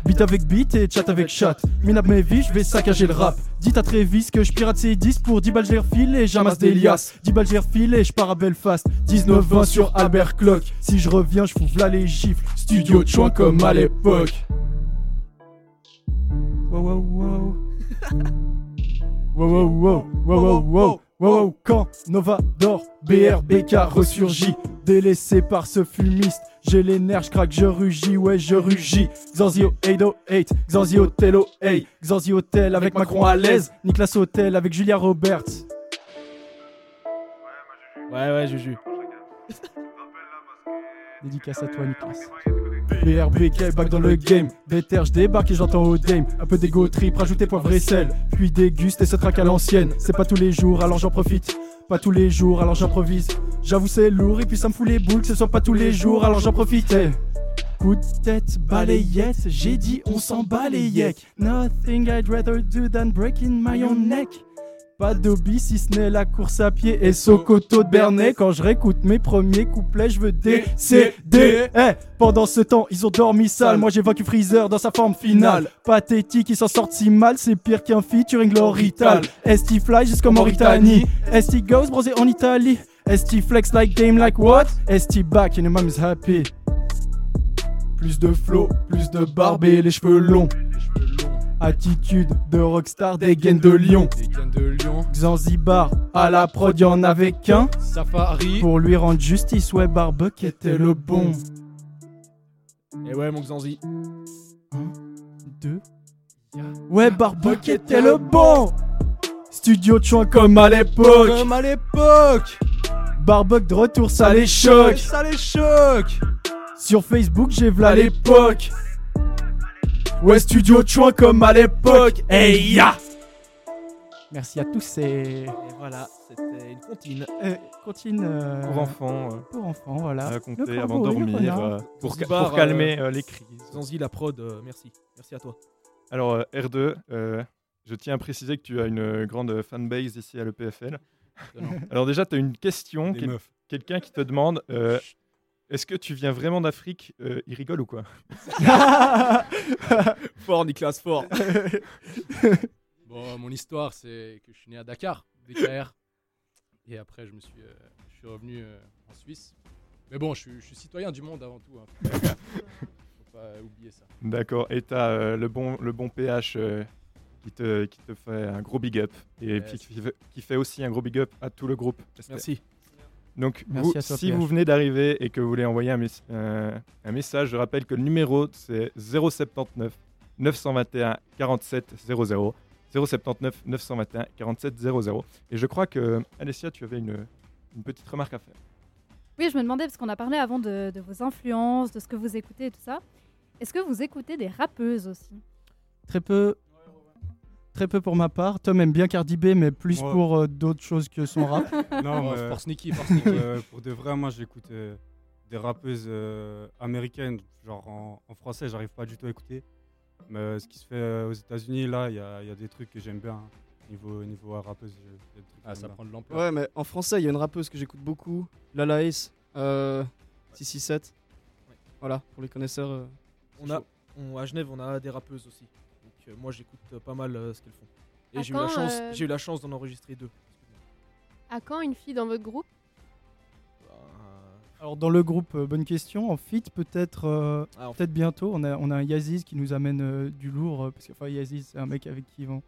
Beat avec beat et chat avec chat. Minable mes vies, je vais saccager le rap. Dites à Trévis que je pirate ses 10 pour 10 balles, j'ai refilé et j'amasse des liasses. 10 balles, j'ai refilé et je pars à Belfast. 19-20 sur Albert Clock. Si je reviens, je fous là les gifles. Studio Chouin comme à l'époque. Wow, wow, wow. Wow, wow, wow, wow, wow, wow, wow, wow, quand Nova dort, BRBK ressurgit, délaissé par ce fumiste. J'ai les nerfs, je craque, je rugis, ouais, je rugis. Xanzio 808, Xanzio Tello, hey, Xanzi Hotel avec Macron à l'aise, Nicolas Hotel avec Julia Roberts. Ouais, ouais, Juju. Dédicace à toi, Nicolas. BRBK back dans le game. Déter, je débarque et j'entends au dame. Un peu d'égo trip, rajouter poivre et sel. Puis déguste et se traque à l'ancienne. C'est pas tous les jours, alors j'en profite. Pas tous les jours, alors j'improvise. J'avoue, c'est lourd et puis ça me fout les boules. Que ce soit pas tous les jours, alors j'en profite. Coup de tête, balayette. J'ai dit, on s'en bat les yek. Nothing I'd rather do than breaking my own neck. Pas d'hobby si ce n'est la course à pied et Sokoto de Bernay. Quand je réécoute mes premiers couplets, je veux décéder. Eh, pendant ce temps, ils ont dormi sale. Moi j'ai vaincu Freezer dans sa forme finale. Pathétique, ils s'en sortent si mal, c'est pire qu'un featuring L'Orital. ST Fly jusqu'en Mauritanie? ST Goes brosé en Italie? ST Flex like game like what? ST back and mom is happy? Plus de flow, plus de barbe et les cheveux longs. Attitude de rockstar, des gaines de lion. Des gaines de. Zanzibar, à la prod, y'en avait qu'un. Safari. Pour lui rendre justice, ouais, Barbuck était le bon. Et ouais, mon Xanzi. Deux. Ouais, Barbuck était le bon. Studio Chouin comme à l'époque. Comme à l'époque. Barbuck de retour, ça les choque. Ça les choque. Sur Facebook, j'ai v'là l'époque. Ouais, Studio Chouin comme à l'époque. Hey ya! Merci à tous et. Et voilà, c'était une comptine. Euh, comptine. euh, Pour enfants, euh, Pour enfants, voilà. à raconter Le avant de dormir, euh, pour, ca- pour calmer les crises. Zanzi, la prod, euh, merci. Merci à toi. Alors, euh, R2, euh, je tiens à préciser que tu as une grande fanbase ici à l'EPFL. Alors déjà, tu as une question, quel- quelqu'un qui te demande, euh, est-ce que tu viens vraiment d'Afrique Euh, Il rigole ou quoi Fort, Nicolas, fort. Bon, mon histoire, c'est que je suis né à Dakar, DKR. Et après, je me suis, euh, je suis revenu euh, en Suisse. Mais bon, je suis, je suis citoyen du monde avant tout. Hein. Faut pas oublier ça. D'accord, et tu as le, bon, le bon PH euh, qui, te, qui te fait un gros big up et puis qui fait, qui fait aussi un gros big up à tout le groupe. Merci. Donc, vous- toi, si PH. vous venez d'arriver et que vous voulez envoyer un, mes- euh, un message, je rappelle que le numéro c'est 079 921 47 00. 079 921 47 00. Et je crois que, Alessia, tu avais une, une petite remarque à faire. Oui, je me demandais, parce qu'on a parlé avant de, de vos influences, de ce que vous écoutez et tout ça. Est-ce que vous écoutez des rappeuses aussi? Très peu. Très peu pour ma part. Tom aime bien Cardi B, mais plus Ouais. pour euh, d'autres choses que son rap. Non, Oh, mais Force Nicky, Force Nicky. euh, pour de vrai, moi j'écoute euh, des rappeuses euh, américaines, genre en, en français, j'arrive pas du tout à écouter. Mais euh, ce qui se fait euh, aux États-Unis, là, il y a, il y a des trucs que j'aime bien. hein. Niveau, niveau rappeuse, il y a des trucs que Ah, ça bien. prend de l'ampleur. Ouais, mais en français, il y a une rappeuse que j'écoute beaucoup, Lala Ace, euh, 667. Voilà, pour les connaisseurs. euh, On a, on- à Genève, on a des rappeuses aussi. Moi, j'écoute euh, pas mal euh, ce qu'elles font. Et j'ai eu, la chance, euh, j'ai eu la chance d'en enregistrer deux. À quand une fille dans votre groupe? Alors dans le groupe, euh, bonne question. En fit, peut-être euh, Ah, en peut-être bientôt. On a, on a un Yaziz qui nous amène euh, du lourd. euh, parce que enfin, Yaziz, c'est un mec avec qui on,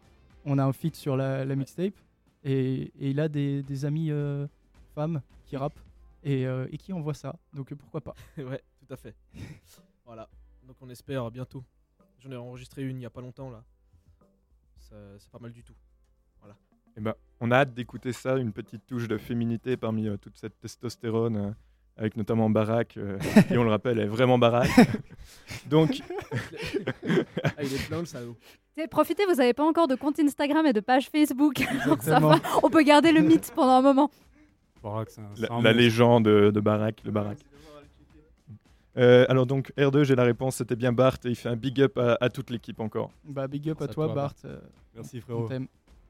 on a un fit sur la, la mixtape. Et, et il a des, des amis euh, femmes qui rappent et, euh, et qui envoient ça. Donc euh, pourquoi pas? ouais, tout à fait. voilà. Donc on espère bientôt. J'en ai enregistré une il y a pas longtemps là. C'est pas mal du tout. Voilà. Eh ben, on a hâte d'écouter ça, une petite touche de féminité parmi euh, toute cette testostérone, euh, avec notamment Barack, euh, qui, on le rappelle, est vraiment Barack. Donc, Ah, il est plein le salaud. Profitez, vous n'avez pas encore de compte Instagram et de page Facebook. Ça va, on peut garder le mythe pendant un moment. Barack, c'est un- la, un la légende de, de Barack, le Barack. Euh, alors donc, R2, j'ai la réponse, c'était bien Bart, et il fait un big up à, à toute l'équipe encore. Bah, big up à toi, toi, Bart. euh, Merci on frérot.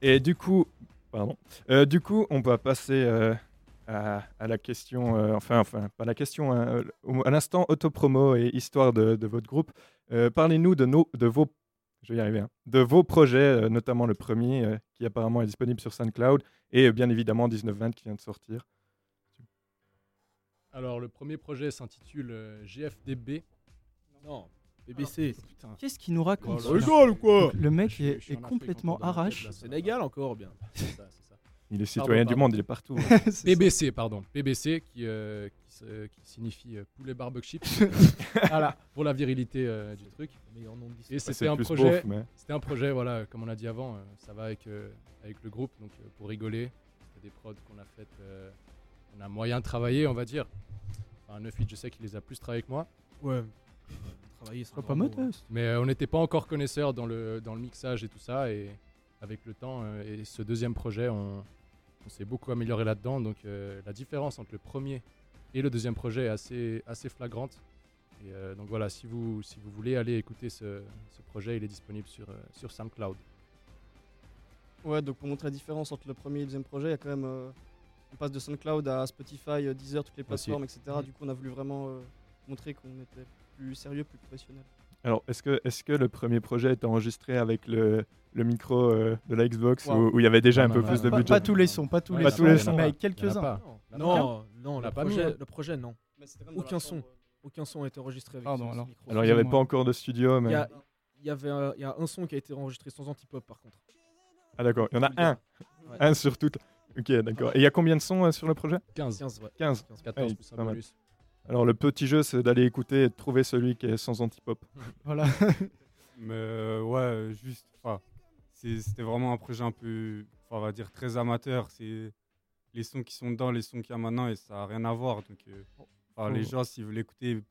Et du coup, pardon, Euh, du coup, on va passer euh, à, à la question, euh, enfin, enfin, pas la question, hein, à l'instant autopromo et histoire de, de votre groupe. Euh, Parlez-nous de, nos, de vos, je vais y arriver, hein, de vos projets, euh, notamment le premier euh, qui apparemment est disponible sur SoundCloud et euh, bien évidemment 1920 qui vient de sortir. Alors, le premier projet s'intitule euh, GFDB. Non, BBC. Oh. Qu'est-ce qu'il nous raconte Oh Rigole quoi Le mec Je est, je complètement tête, arrache. là, va. Sénégal encore bien. C'est ça, c'est ça. Il est citoyen du pardon. monde, il est partout. C'est ça. PBC, pardon. PBC qui, euh, qui, signifie euh, poulet barbecue chips. voilà, pour la virilité euh, du truc. Et c'est c'était un projet. beauf, mais- C'était un projet, voilà, comme on a dit avant, euh, ça va avec, euh, avec le groupe, donc euh, pour rigoler. C'était des prods qu'on a faites, euh, on a moyen de travailler, on va dire. Enfin, Neufit, je sais qu'il les a plus travaillés que moi, Ouais. Travailler, c'est pas mot, modeste. mais euh, on n'était pas encore connaisseurs dans le, dans le mixage et tout ça. Et avec le temps euh, et ce deuxième projet, on, on s'est beaucoup amélioré là-dedans. Donc euh, la différence entre le premier et le deuxième projet est assez, assez flagrante. Et euh, donc voilà, si vous, si vous voulez aller écouter ce, ce projet, il est disponible sur, euh, sur SoundCloud. Ouais, donc pour montrer la différence entre le premier et le deuxième projet, il y a quand même. On passe de SoundCloud à Spotify, euh, Deezer, toutes les plateformes, etc. Mhm. Du coup, on a voulu vraiment euh, montrer qu'on était plus sérieux, plus professionnel. Alors, est-ce que, est que le premier projet était enregistré avec le, le micro euh, de la Xbox Wow. où, où il y avait déjà Non, un peu non, plus non, de pas- budget? Pas tous les sons, pas tous les Pas sons, tous les sons. Mais quelques-uns. Non, Aucun non, On le projet, mis, le projet, non. Aucun son. Aucun son a été enregistré avec Pardon, ce- ce alors. micro. Alors, il n'y avait pas encore de studio, mais. Il y, a, avait un, il y a un son qui a été enregistré sans antipop par contre. Ah, d'accord. Il y en a un. Ouais. Un sur toutes. Ok, d'accord. Et il y a combien de sons euh, sur le projet? 15. 15, ouais. 15. 14 Ouais, plus un bonus. Alors, le petit jeu, c'est d'aller écouter et de trouver celui qui est sans antipop. Voilà. Mais euh, ouais, juste, enfin, c'était vraiment un projet un peu, on va dire, très amateur. C'est les sons qui sont dedans, les sons qu'il y a maintenant, et ça n'a rien à voir. Donc, euh, enfin, les gens, s'ils veulent écouter,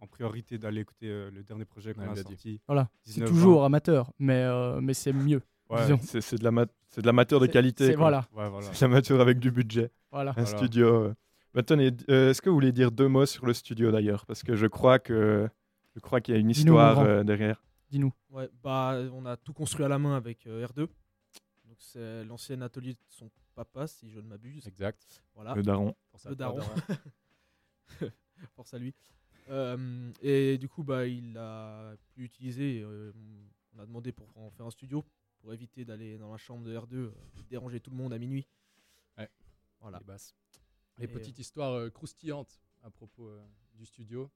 en priorité, d'aller écouter euh, le dernier projet qu'on Ouais, a sorti. Voilà. C'est 19, toujours amateur, mais, euh, mais c'est mieux. Ouais. C'est c'est de de l'amateur de C'est- qualité. c'est- voilà. Ouais, voilà. C'est de l'amateur avec du budget. Voilà. Un Voilà. studio. euh. Bah, tenez, euh, est-ce que vous voulez dire deux mots sur le studio d'ailleurs? Parce que je crois que je crois qu'il y a une histoire euh, derrière. Dis-nous. Ouais, bah, on a tout construit à la main avec euh, R2. Donc, c'est l'ancien atelier de son papa, si je ne m'abuse. Exact. Voilà. Le daron. Le. Force à lui. Euh, et du coup, bah, il a pu utiliser. euh, on a demandé pour en faire un studio pour éviter d'aller dans la chambre de R2 euh, et déranger tout le monde à minuit. Ouais. Voilà. Les basses. Et Et, petite histoire euh, croustillante à propos euh, du studio,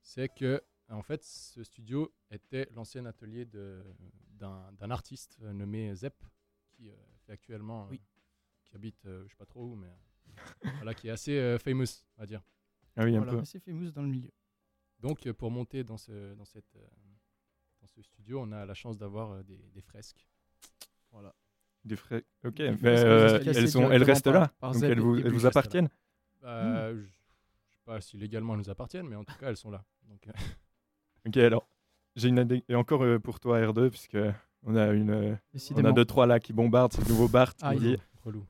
c'est que en fait ce studio était l'ancien atelier de- d'un artiste euh, nommé Zep qui euh, fait actuellement, euh, Oui. qui habite euh, je sais pas trop où, mais euh, voilà, qui est assez euh, famous, on va dire. Ah oui, un Voilà, peu. c'est famous dans le milieu. Donc euh, pour monter dans ce dans cette euh, dans ce studio, on a la chance d'avoir euh, des, des fresques. Voilà. Des frais. Ok, Des mais euh, elles, sont, elles restent par- là. par donc elles vous, elles vous appartiennent. Bah, je, je sais pas si légalement elles nous appartiennent, mais en tout cas elles sont là. Donc, euh, Ok, alors j'ai une et encore euh, pour toi R2 puisque on a une euh, on a deux trois là qui bombardent. C'est le nouveau Bart qui dit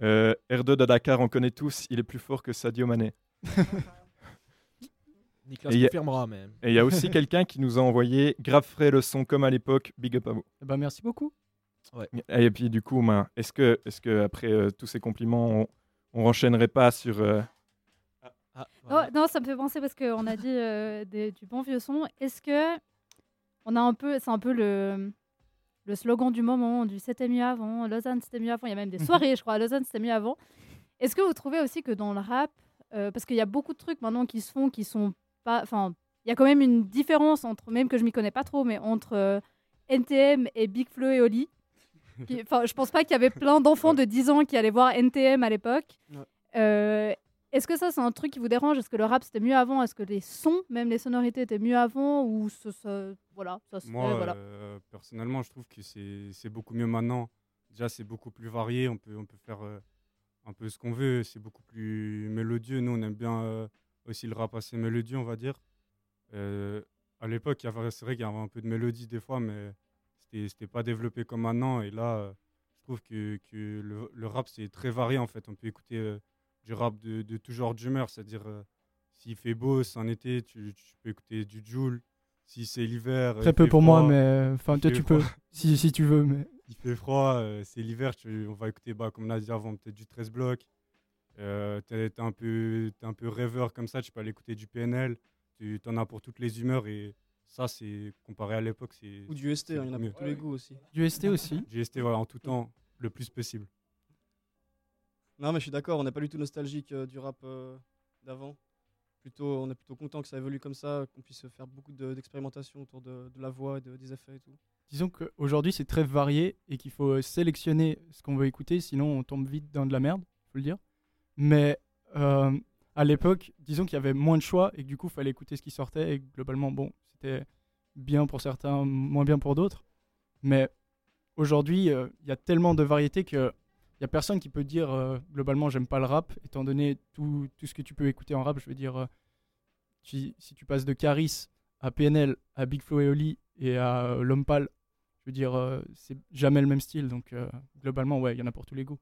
euh, R2 de Dakar, on connaît tous. Il est plus fort que Sadio Mané. Nicolas Et il y a- confirmera, mais. Et il y a aussi quelqu'un qui nous a envoyé grave frais le son comme à l'époque. Big up à vous. Eh ben, merci beaucoup. Et puis du coup, ben, est-ce que, est-ce que après euh, tous ces compliments, on, on enchaînerait pas sur euh, Ah, Oh, non, ça me fait penser parce qu'on a dit euh, des- du bon vieux son. Est-ce que on a un peu, c'est un peu le, le slogan du moment, du c'était mieux avant, Lausanne c'était mieux avant. Il y a même des Mhm. soirées, je crois, à Lausanne c'était mieux avant. Est-ce que vous trouvez aussi que dans le rap, euh, parce qu'il y a beaucoup de trucs maintenant qui se font qui sont pas, enfin, il y a quand même une différence entre, même que je m'y connais pas trop, mais entre euh, NTM et Big Flo et Oli. Qui- Enfin, je pense pas qu'il y avait plein d'enfants de 10 ans qui allaient voir NTM à l'époque. Ouais. Euh, Est-ce que ça, c'est un truc qui vous dérange? Est-ce que le rap, c'était mieux avant? Est-ce que les sons, même les sonorités, étaient mieux avant? Ou ce, ce- voilà, ça se fait, Moi, voilà. euh, personnellement, je trouve que c'est beaucoup mieux maintenant. Déjà, c'est beaucoup plus varié. On peut, on peut faire euh, un peu ce qu'on veut. C'est beaucoup plus mélodieux. Nous, on aime bien euh, aussi le rap assez mélodieux, on va dire. Euh, à l'époque, c'est vrai qu'il y avait un peu de mélodie des fois, mais c'était pas développé comme maintenant. Et là, euh, je trouve que, que le, le rap, c'est très varié en fait. On peut écouter euh, du rap de, de tout genre d'humeur. C'est-à-dire, euh, s'il fait beau, c'est en été, tu, tu peux écouter du Joule. Si c'est l'hiver. Très peu pour moi, mais enfin, toi, tu peux. Si, si tu veux, mais. Il fait froid, c'est l'hiver, tu- on va écouter, bah, comme on l'a dit avant, peut-être du 13 blocs. Euh, t'es, un peu, t'es un peu rêveur comme ça, tu peux aller écouter du PNL. Tu en as pour toutes les humeurs et ça, c'est comparé à l'époque, c'est. Ou du ST, hein, il y en a pour tous les goûts aussi. Du ST aussi. Du ST, voilà, en tout temps, le plus possible. Non, mais je suis d'accord, on n'est pas du tout nostalgique euh, du rap euh, d'avant. Plutôt, on est plutôt content que ça évolue comme ça, qu'on puisse faire beaucoup de- d'expérimentation autour de, de la voix et de- des effets et tout. Disons qu'aujourd'hui, c'est très varié et qu'il faut euh, sélectionner ce qu'on veut écouter, sinon on tombe vite dans de la merde, faut le dire. Mais euh, à l'époque, disons qu'il y avait moins de choix et que du coup, il fallait écouter ce qui sortait et globalement, bon, c'était bien pour certains, moins bien pour d'autres. Mais aujourd'hui, euh, il y a tellement de variétés que il y a personne qui peut dire euh, globalement j'aime pas le rap, étant donné tout, tout ce que tu peux écouter en rap. Je veux dire, euh, si, tu passes de Caris à PNL, à Big Flo et Oli et à euh, L'Homme Pâle, je veux dire, euh, c'est jamais le même style. Donc globalement, ouais, il y en a pour tous les goûts.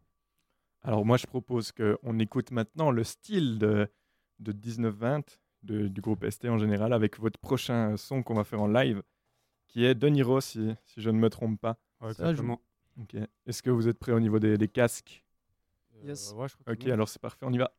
Alors moi, je propose qu'on écoute maintenant le style de, de 19-20 de- du groupe ST en général avec votre prochain son qu'on va faire en live, qui est De Niro, si, si je ne me trompe pas. Ouais, exactement. Ok. Est-ce que vous êtes prêts au niveau des, des casques? Yes. ouais, je crois Ok, bon. alors c'est parfait, on y va.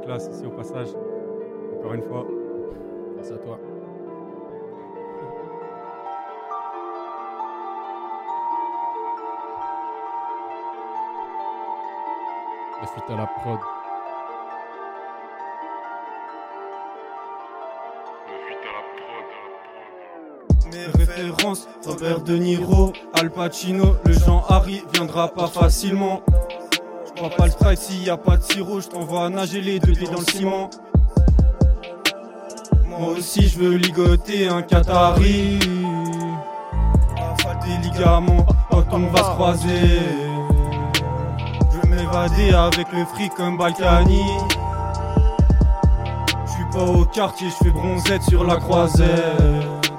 Nicolas ici au passage. Encore une fois. Grâce à toi. La fuite à la prod. Mes références, Robert De Niro, Al Pacino, le Jean Harry viendra pas facilement. Crois pas le strike s'il y a pas de sirop, je t'envoie nager les deux pieds dans le ciment. Moi aussi je veux ligoter un Qatari. Des ligaments quand on va se croiser. Je veux m'évader avec le fric comme Balkany. Je suis pas au quartier, je fais bronzette sur la croisette.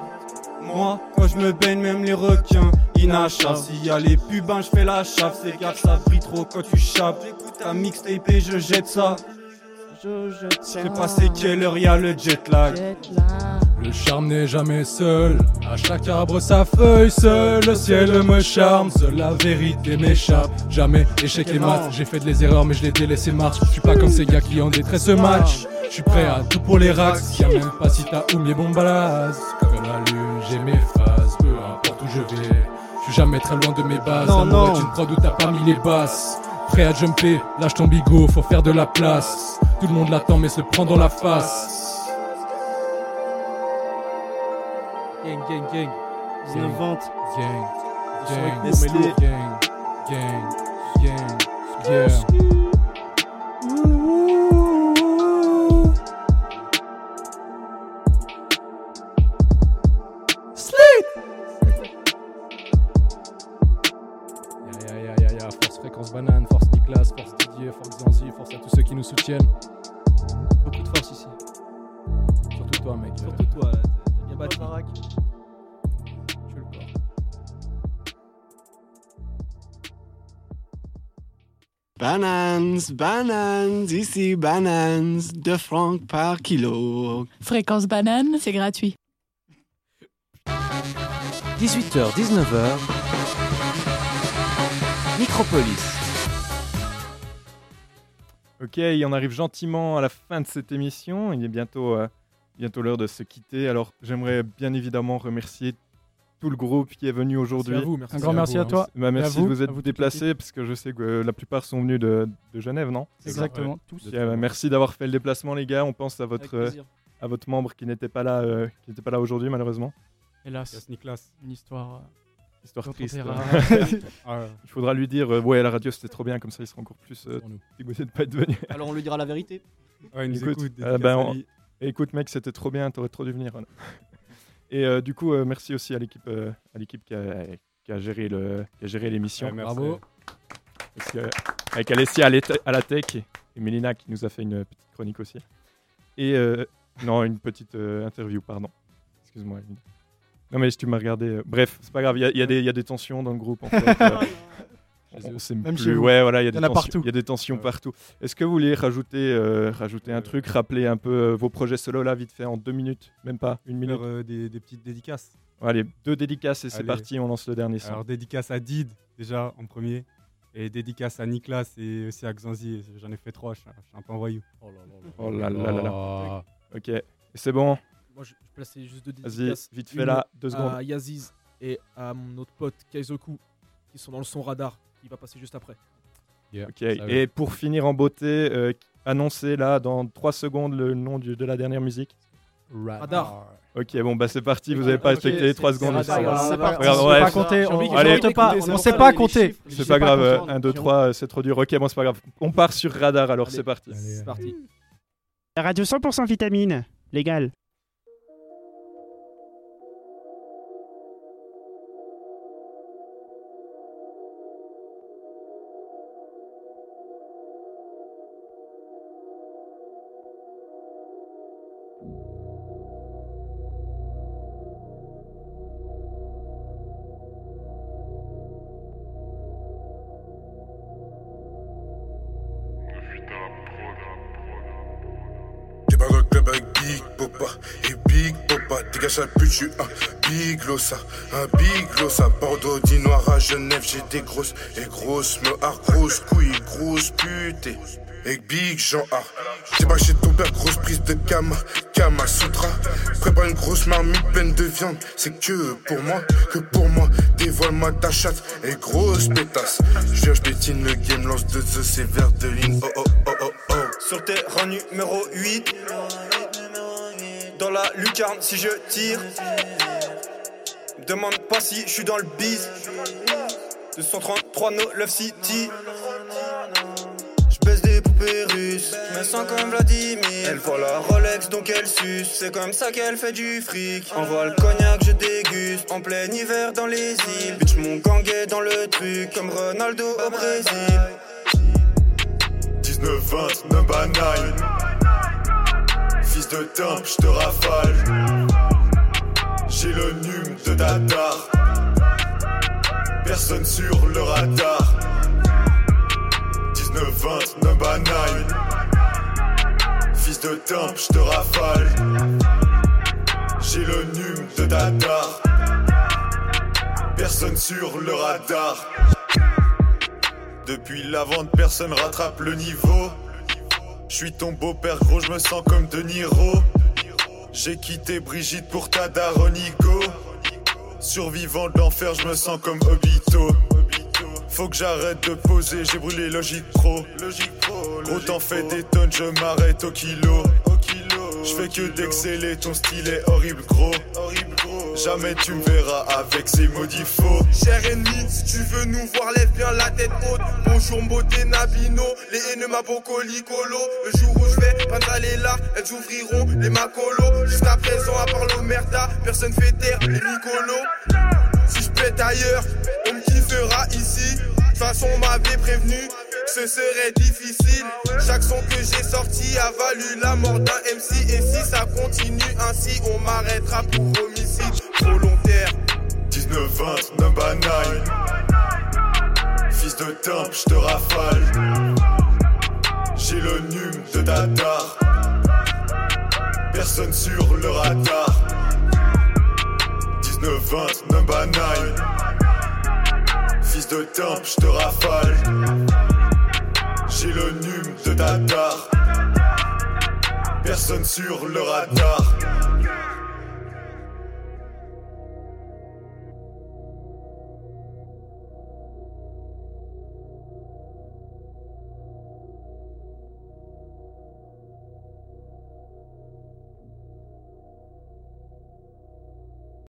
Moi, quand je me baigne, même les requins, n'achètent. S'il y a les pubins, je fais la chape. C'est gaffe, ça brille trop quand tu chapes. J'écoute ta mixtape et je jette ça. Je sais pas c'est quelle heure y a le jet lag. Le charme n'est jamais seul, à chaque arbre sa feuille, seul le ciel me charme, seule la vérité m'échappe. Jamais échec et mat, j'ai fait des erreurs mais je les délaissé marche. Je suis pas comme ces gars qui ont détresse ce match. Je suis prêt à tout pour les racks, y'a même pas si t'as ou mes bombas. Comme la lune, j'ai mes phases, suis jamais très loin de mes bases, Non, non. est une prod où t'as pas mis les basses. Prêt à jumper, lâche ton bigot, faut faire de la place. Tout le monde l'attend mais se prend dans la face. Gang, gang, gang. 19 20. Gang, gang, lourd. gang, gang, gang, soutiennent. Beaucoup de force ici. Surtout toi, mec. Surtout toi, là, t'as bien battu. Tu le corps. Bananes, bananes, ici bananes, 2 francs par kilo. Fréquence banane, c'est gratuit. 18h, 19h. Micropolis. Ok, on arrive gentiment à la fin de cette émission. Il est bientôt, euh, bientôt l'heure de se quitter. Alors, j'aimerais bien évidemment remercier tout le groupe qui est venu aujourd'hui. à vous, merci Un grand à merci vous, à hein. toi. Bah, Et à merci vous, de vous être vous déplacés parce que je sais que euh, la plupart sont venus de, de Genève, non? Exactement, tous. Bah, merci d'avoir fait le déplacement, les gars. On pense à votre, euh, à votre membre qui n'était pas là, euh, qui n'était pas là aujourd'hui, malheureusement. Hélas, Nicolas. une histoire. Histoire triste. Ah, Il faudra lui dire, euh, ouais, la radio c'était trop bien, comme ça il sera encore plus euh, dégoûté de pas être venu. Alors on lui dira la vérité. ouais, il nous Écoute, euh, ben, on-. Écoute, mec, c'était trop bien, t'aurais trop dû venir. voilà. Et euh, du coup, euh, merci aussi à l'équipe, euh, à l'équipe qui a, qui a géré le, qui a géré l'émission. Ouais, merci. Bravo. Parce que, avec Alessia à, la tech et, Mélina qui nous a fait une petite chronique aussi. Et euh, non, une petite euh, interview, pardon. Excuse-moi. Non, mais si tu m'as regardé. euh, bref, c'est pas grave, il y a- il y, a des- il y a des tensions dans le groupe. En fait, euh, on- on sait Même plus. chez vous. Ouais, voilà, il y a des en a tensions, partout. il y a des tensions Ouais. partout. Est-ce que vous voulez rajouter, euh, rajouter un Euh, truc, rappeler un peu euh, vos projets solo là, vite fait, en deux minutes, même pas une minute? Faire, euh, des, des petites dédicaces. Allez, deux dédicaces et c'est Allez. parti, on lance le dernier son. Alors, dédicace à Did, déjà, en premier. Et dédicace à Nicolas et aussi à Xanzi. J'en ai fait trois, je suis un- je suis un peu un voyou. Oh là là là là. là. Ok, c'est bon, Moi, je, je plaçais juste deux vas-y, dédicaces. vite fait là, deux secondes. À Yaziz et à mon autre pote Kaizoku, qui sont dans le son radar, qui va passer juste après. Yeah, Ok, et pour finir en beauté, euh, annoncez là dans 3 secondes le nom du- de la dernière musique. Radar. Ok, bon bah c'est parti, vous avez pas respecté les 3 c'est- secondes. radar, pas grave, On ouais, sait pas compter, on sait pas compter. C'est pas grave, comprendre. 1, 2, J'ai 3, c'est trop dur. Ok, bon c'est pas grave. On part sur radar alors, c'est parti. C'est parti. La radio 100% vitamine, légal. Pute, j'suis un Big Lossa, un Big Lossa. Bordeaux, dit noir à Genève, j'ai des grosses et grosses me grosses couilles, grosses putes. Et Big Jean A. J'ai pas chez ton père, grosse prise de Kama, Kama Sutra. Prépare une grosse marmite pleine de viande. C'est que pour moi, que pour moi. Dévoile-moi ta chatte et grosse pétasse. Je viens, le game, lance de The, c'est vert de ligne. Oh oh oh oh oh. Sur terrain numéro 8. Dans la lucarne si je tire. Demande pas si je suis dans le biz. 233 no Love City. J'baisse des poupées russes. Me sens comme Vladimir. Elle voit la Rolex donc elle suce. C'est comme ça qu'elle fait du fric. Envoie le cognac, je déguste. En plein hiver dans les îles. Bitch, mon gang est dans le truc. Comme Ronaldo au Brésil. 19-20, number 9. Fils de timbre, j'te rafale. J'ai le num de Datar. Personne sur le radar. 19-20, number 9. Fils de timbre, j'te rafale. J'ai le num de Datar. Personne sur le radar. Depuis la vente, personne rattrape le niveau. Je suis ton beau-père, gros, je me sens comme De Niro. J'ai quitté Brigitte pour ta Daronico. Survivant de l'enfer, je me sens comme Obito. Faut que j'arrête de poser, j'ai brûlé Logic Pro. Gros t'en fais des tonnes, je m'arrête au kilo. Je fais que d'exceller, ton style est horrible gros. Jamais tu me verras avec ces maudits faux. Cher ennemi, si tu veux nous voir, lève bien la tête haute. Bonjour, beauté Nabino, les haineux Maboko Licolo. Le jour où je vais aller là, elles ouvriront les macolos. Jusqu'à présent, à part l'Omerta, personne fait taire les Nicolos. Si je pète ailleurs, on me kiffera ici. De toute façon, on m'avait prévenu. Ce serait difficile. Chaque son que j'ai sorti a valu la mort d'un MC. Et si ça continue ainsi, on m'arrêtera pour homicide volontaire. 19-20, number 9. Fils de timbre, j'te rafale. J'ai le num de Datar. Personne sur le radar. 19-20, number 9. Fils de timbre, j'te rafale. J'ai le nume de Tatar. Personne sur le radar.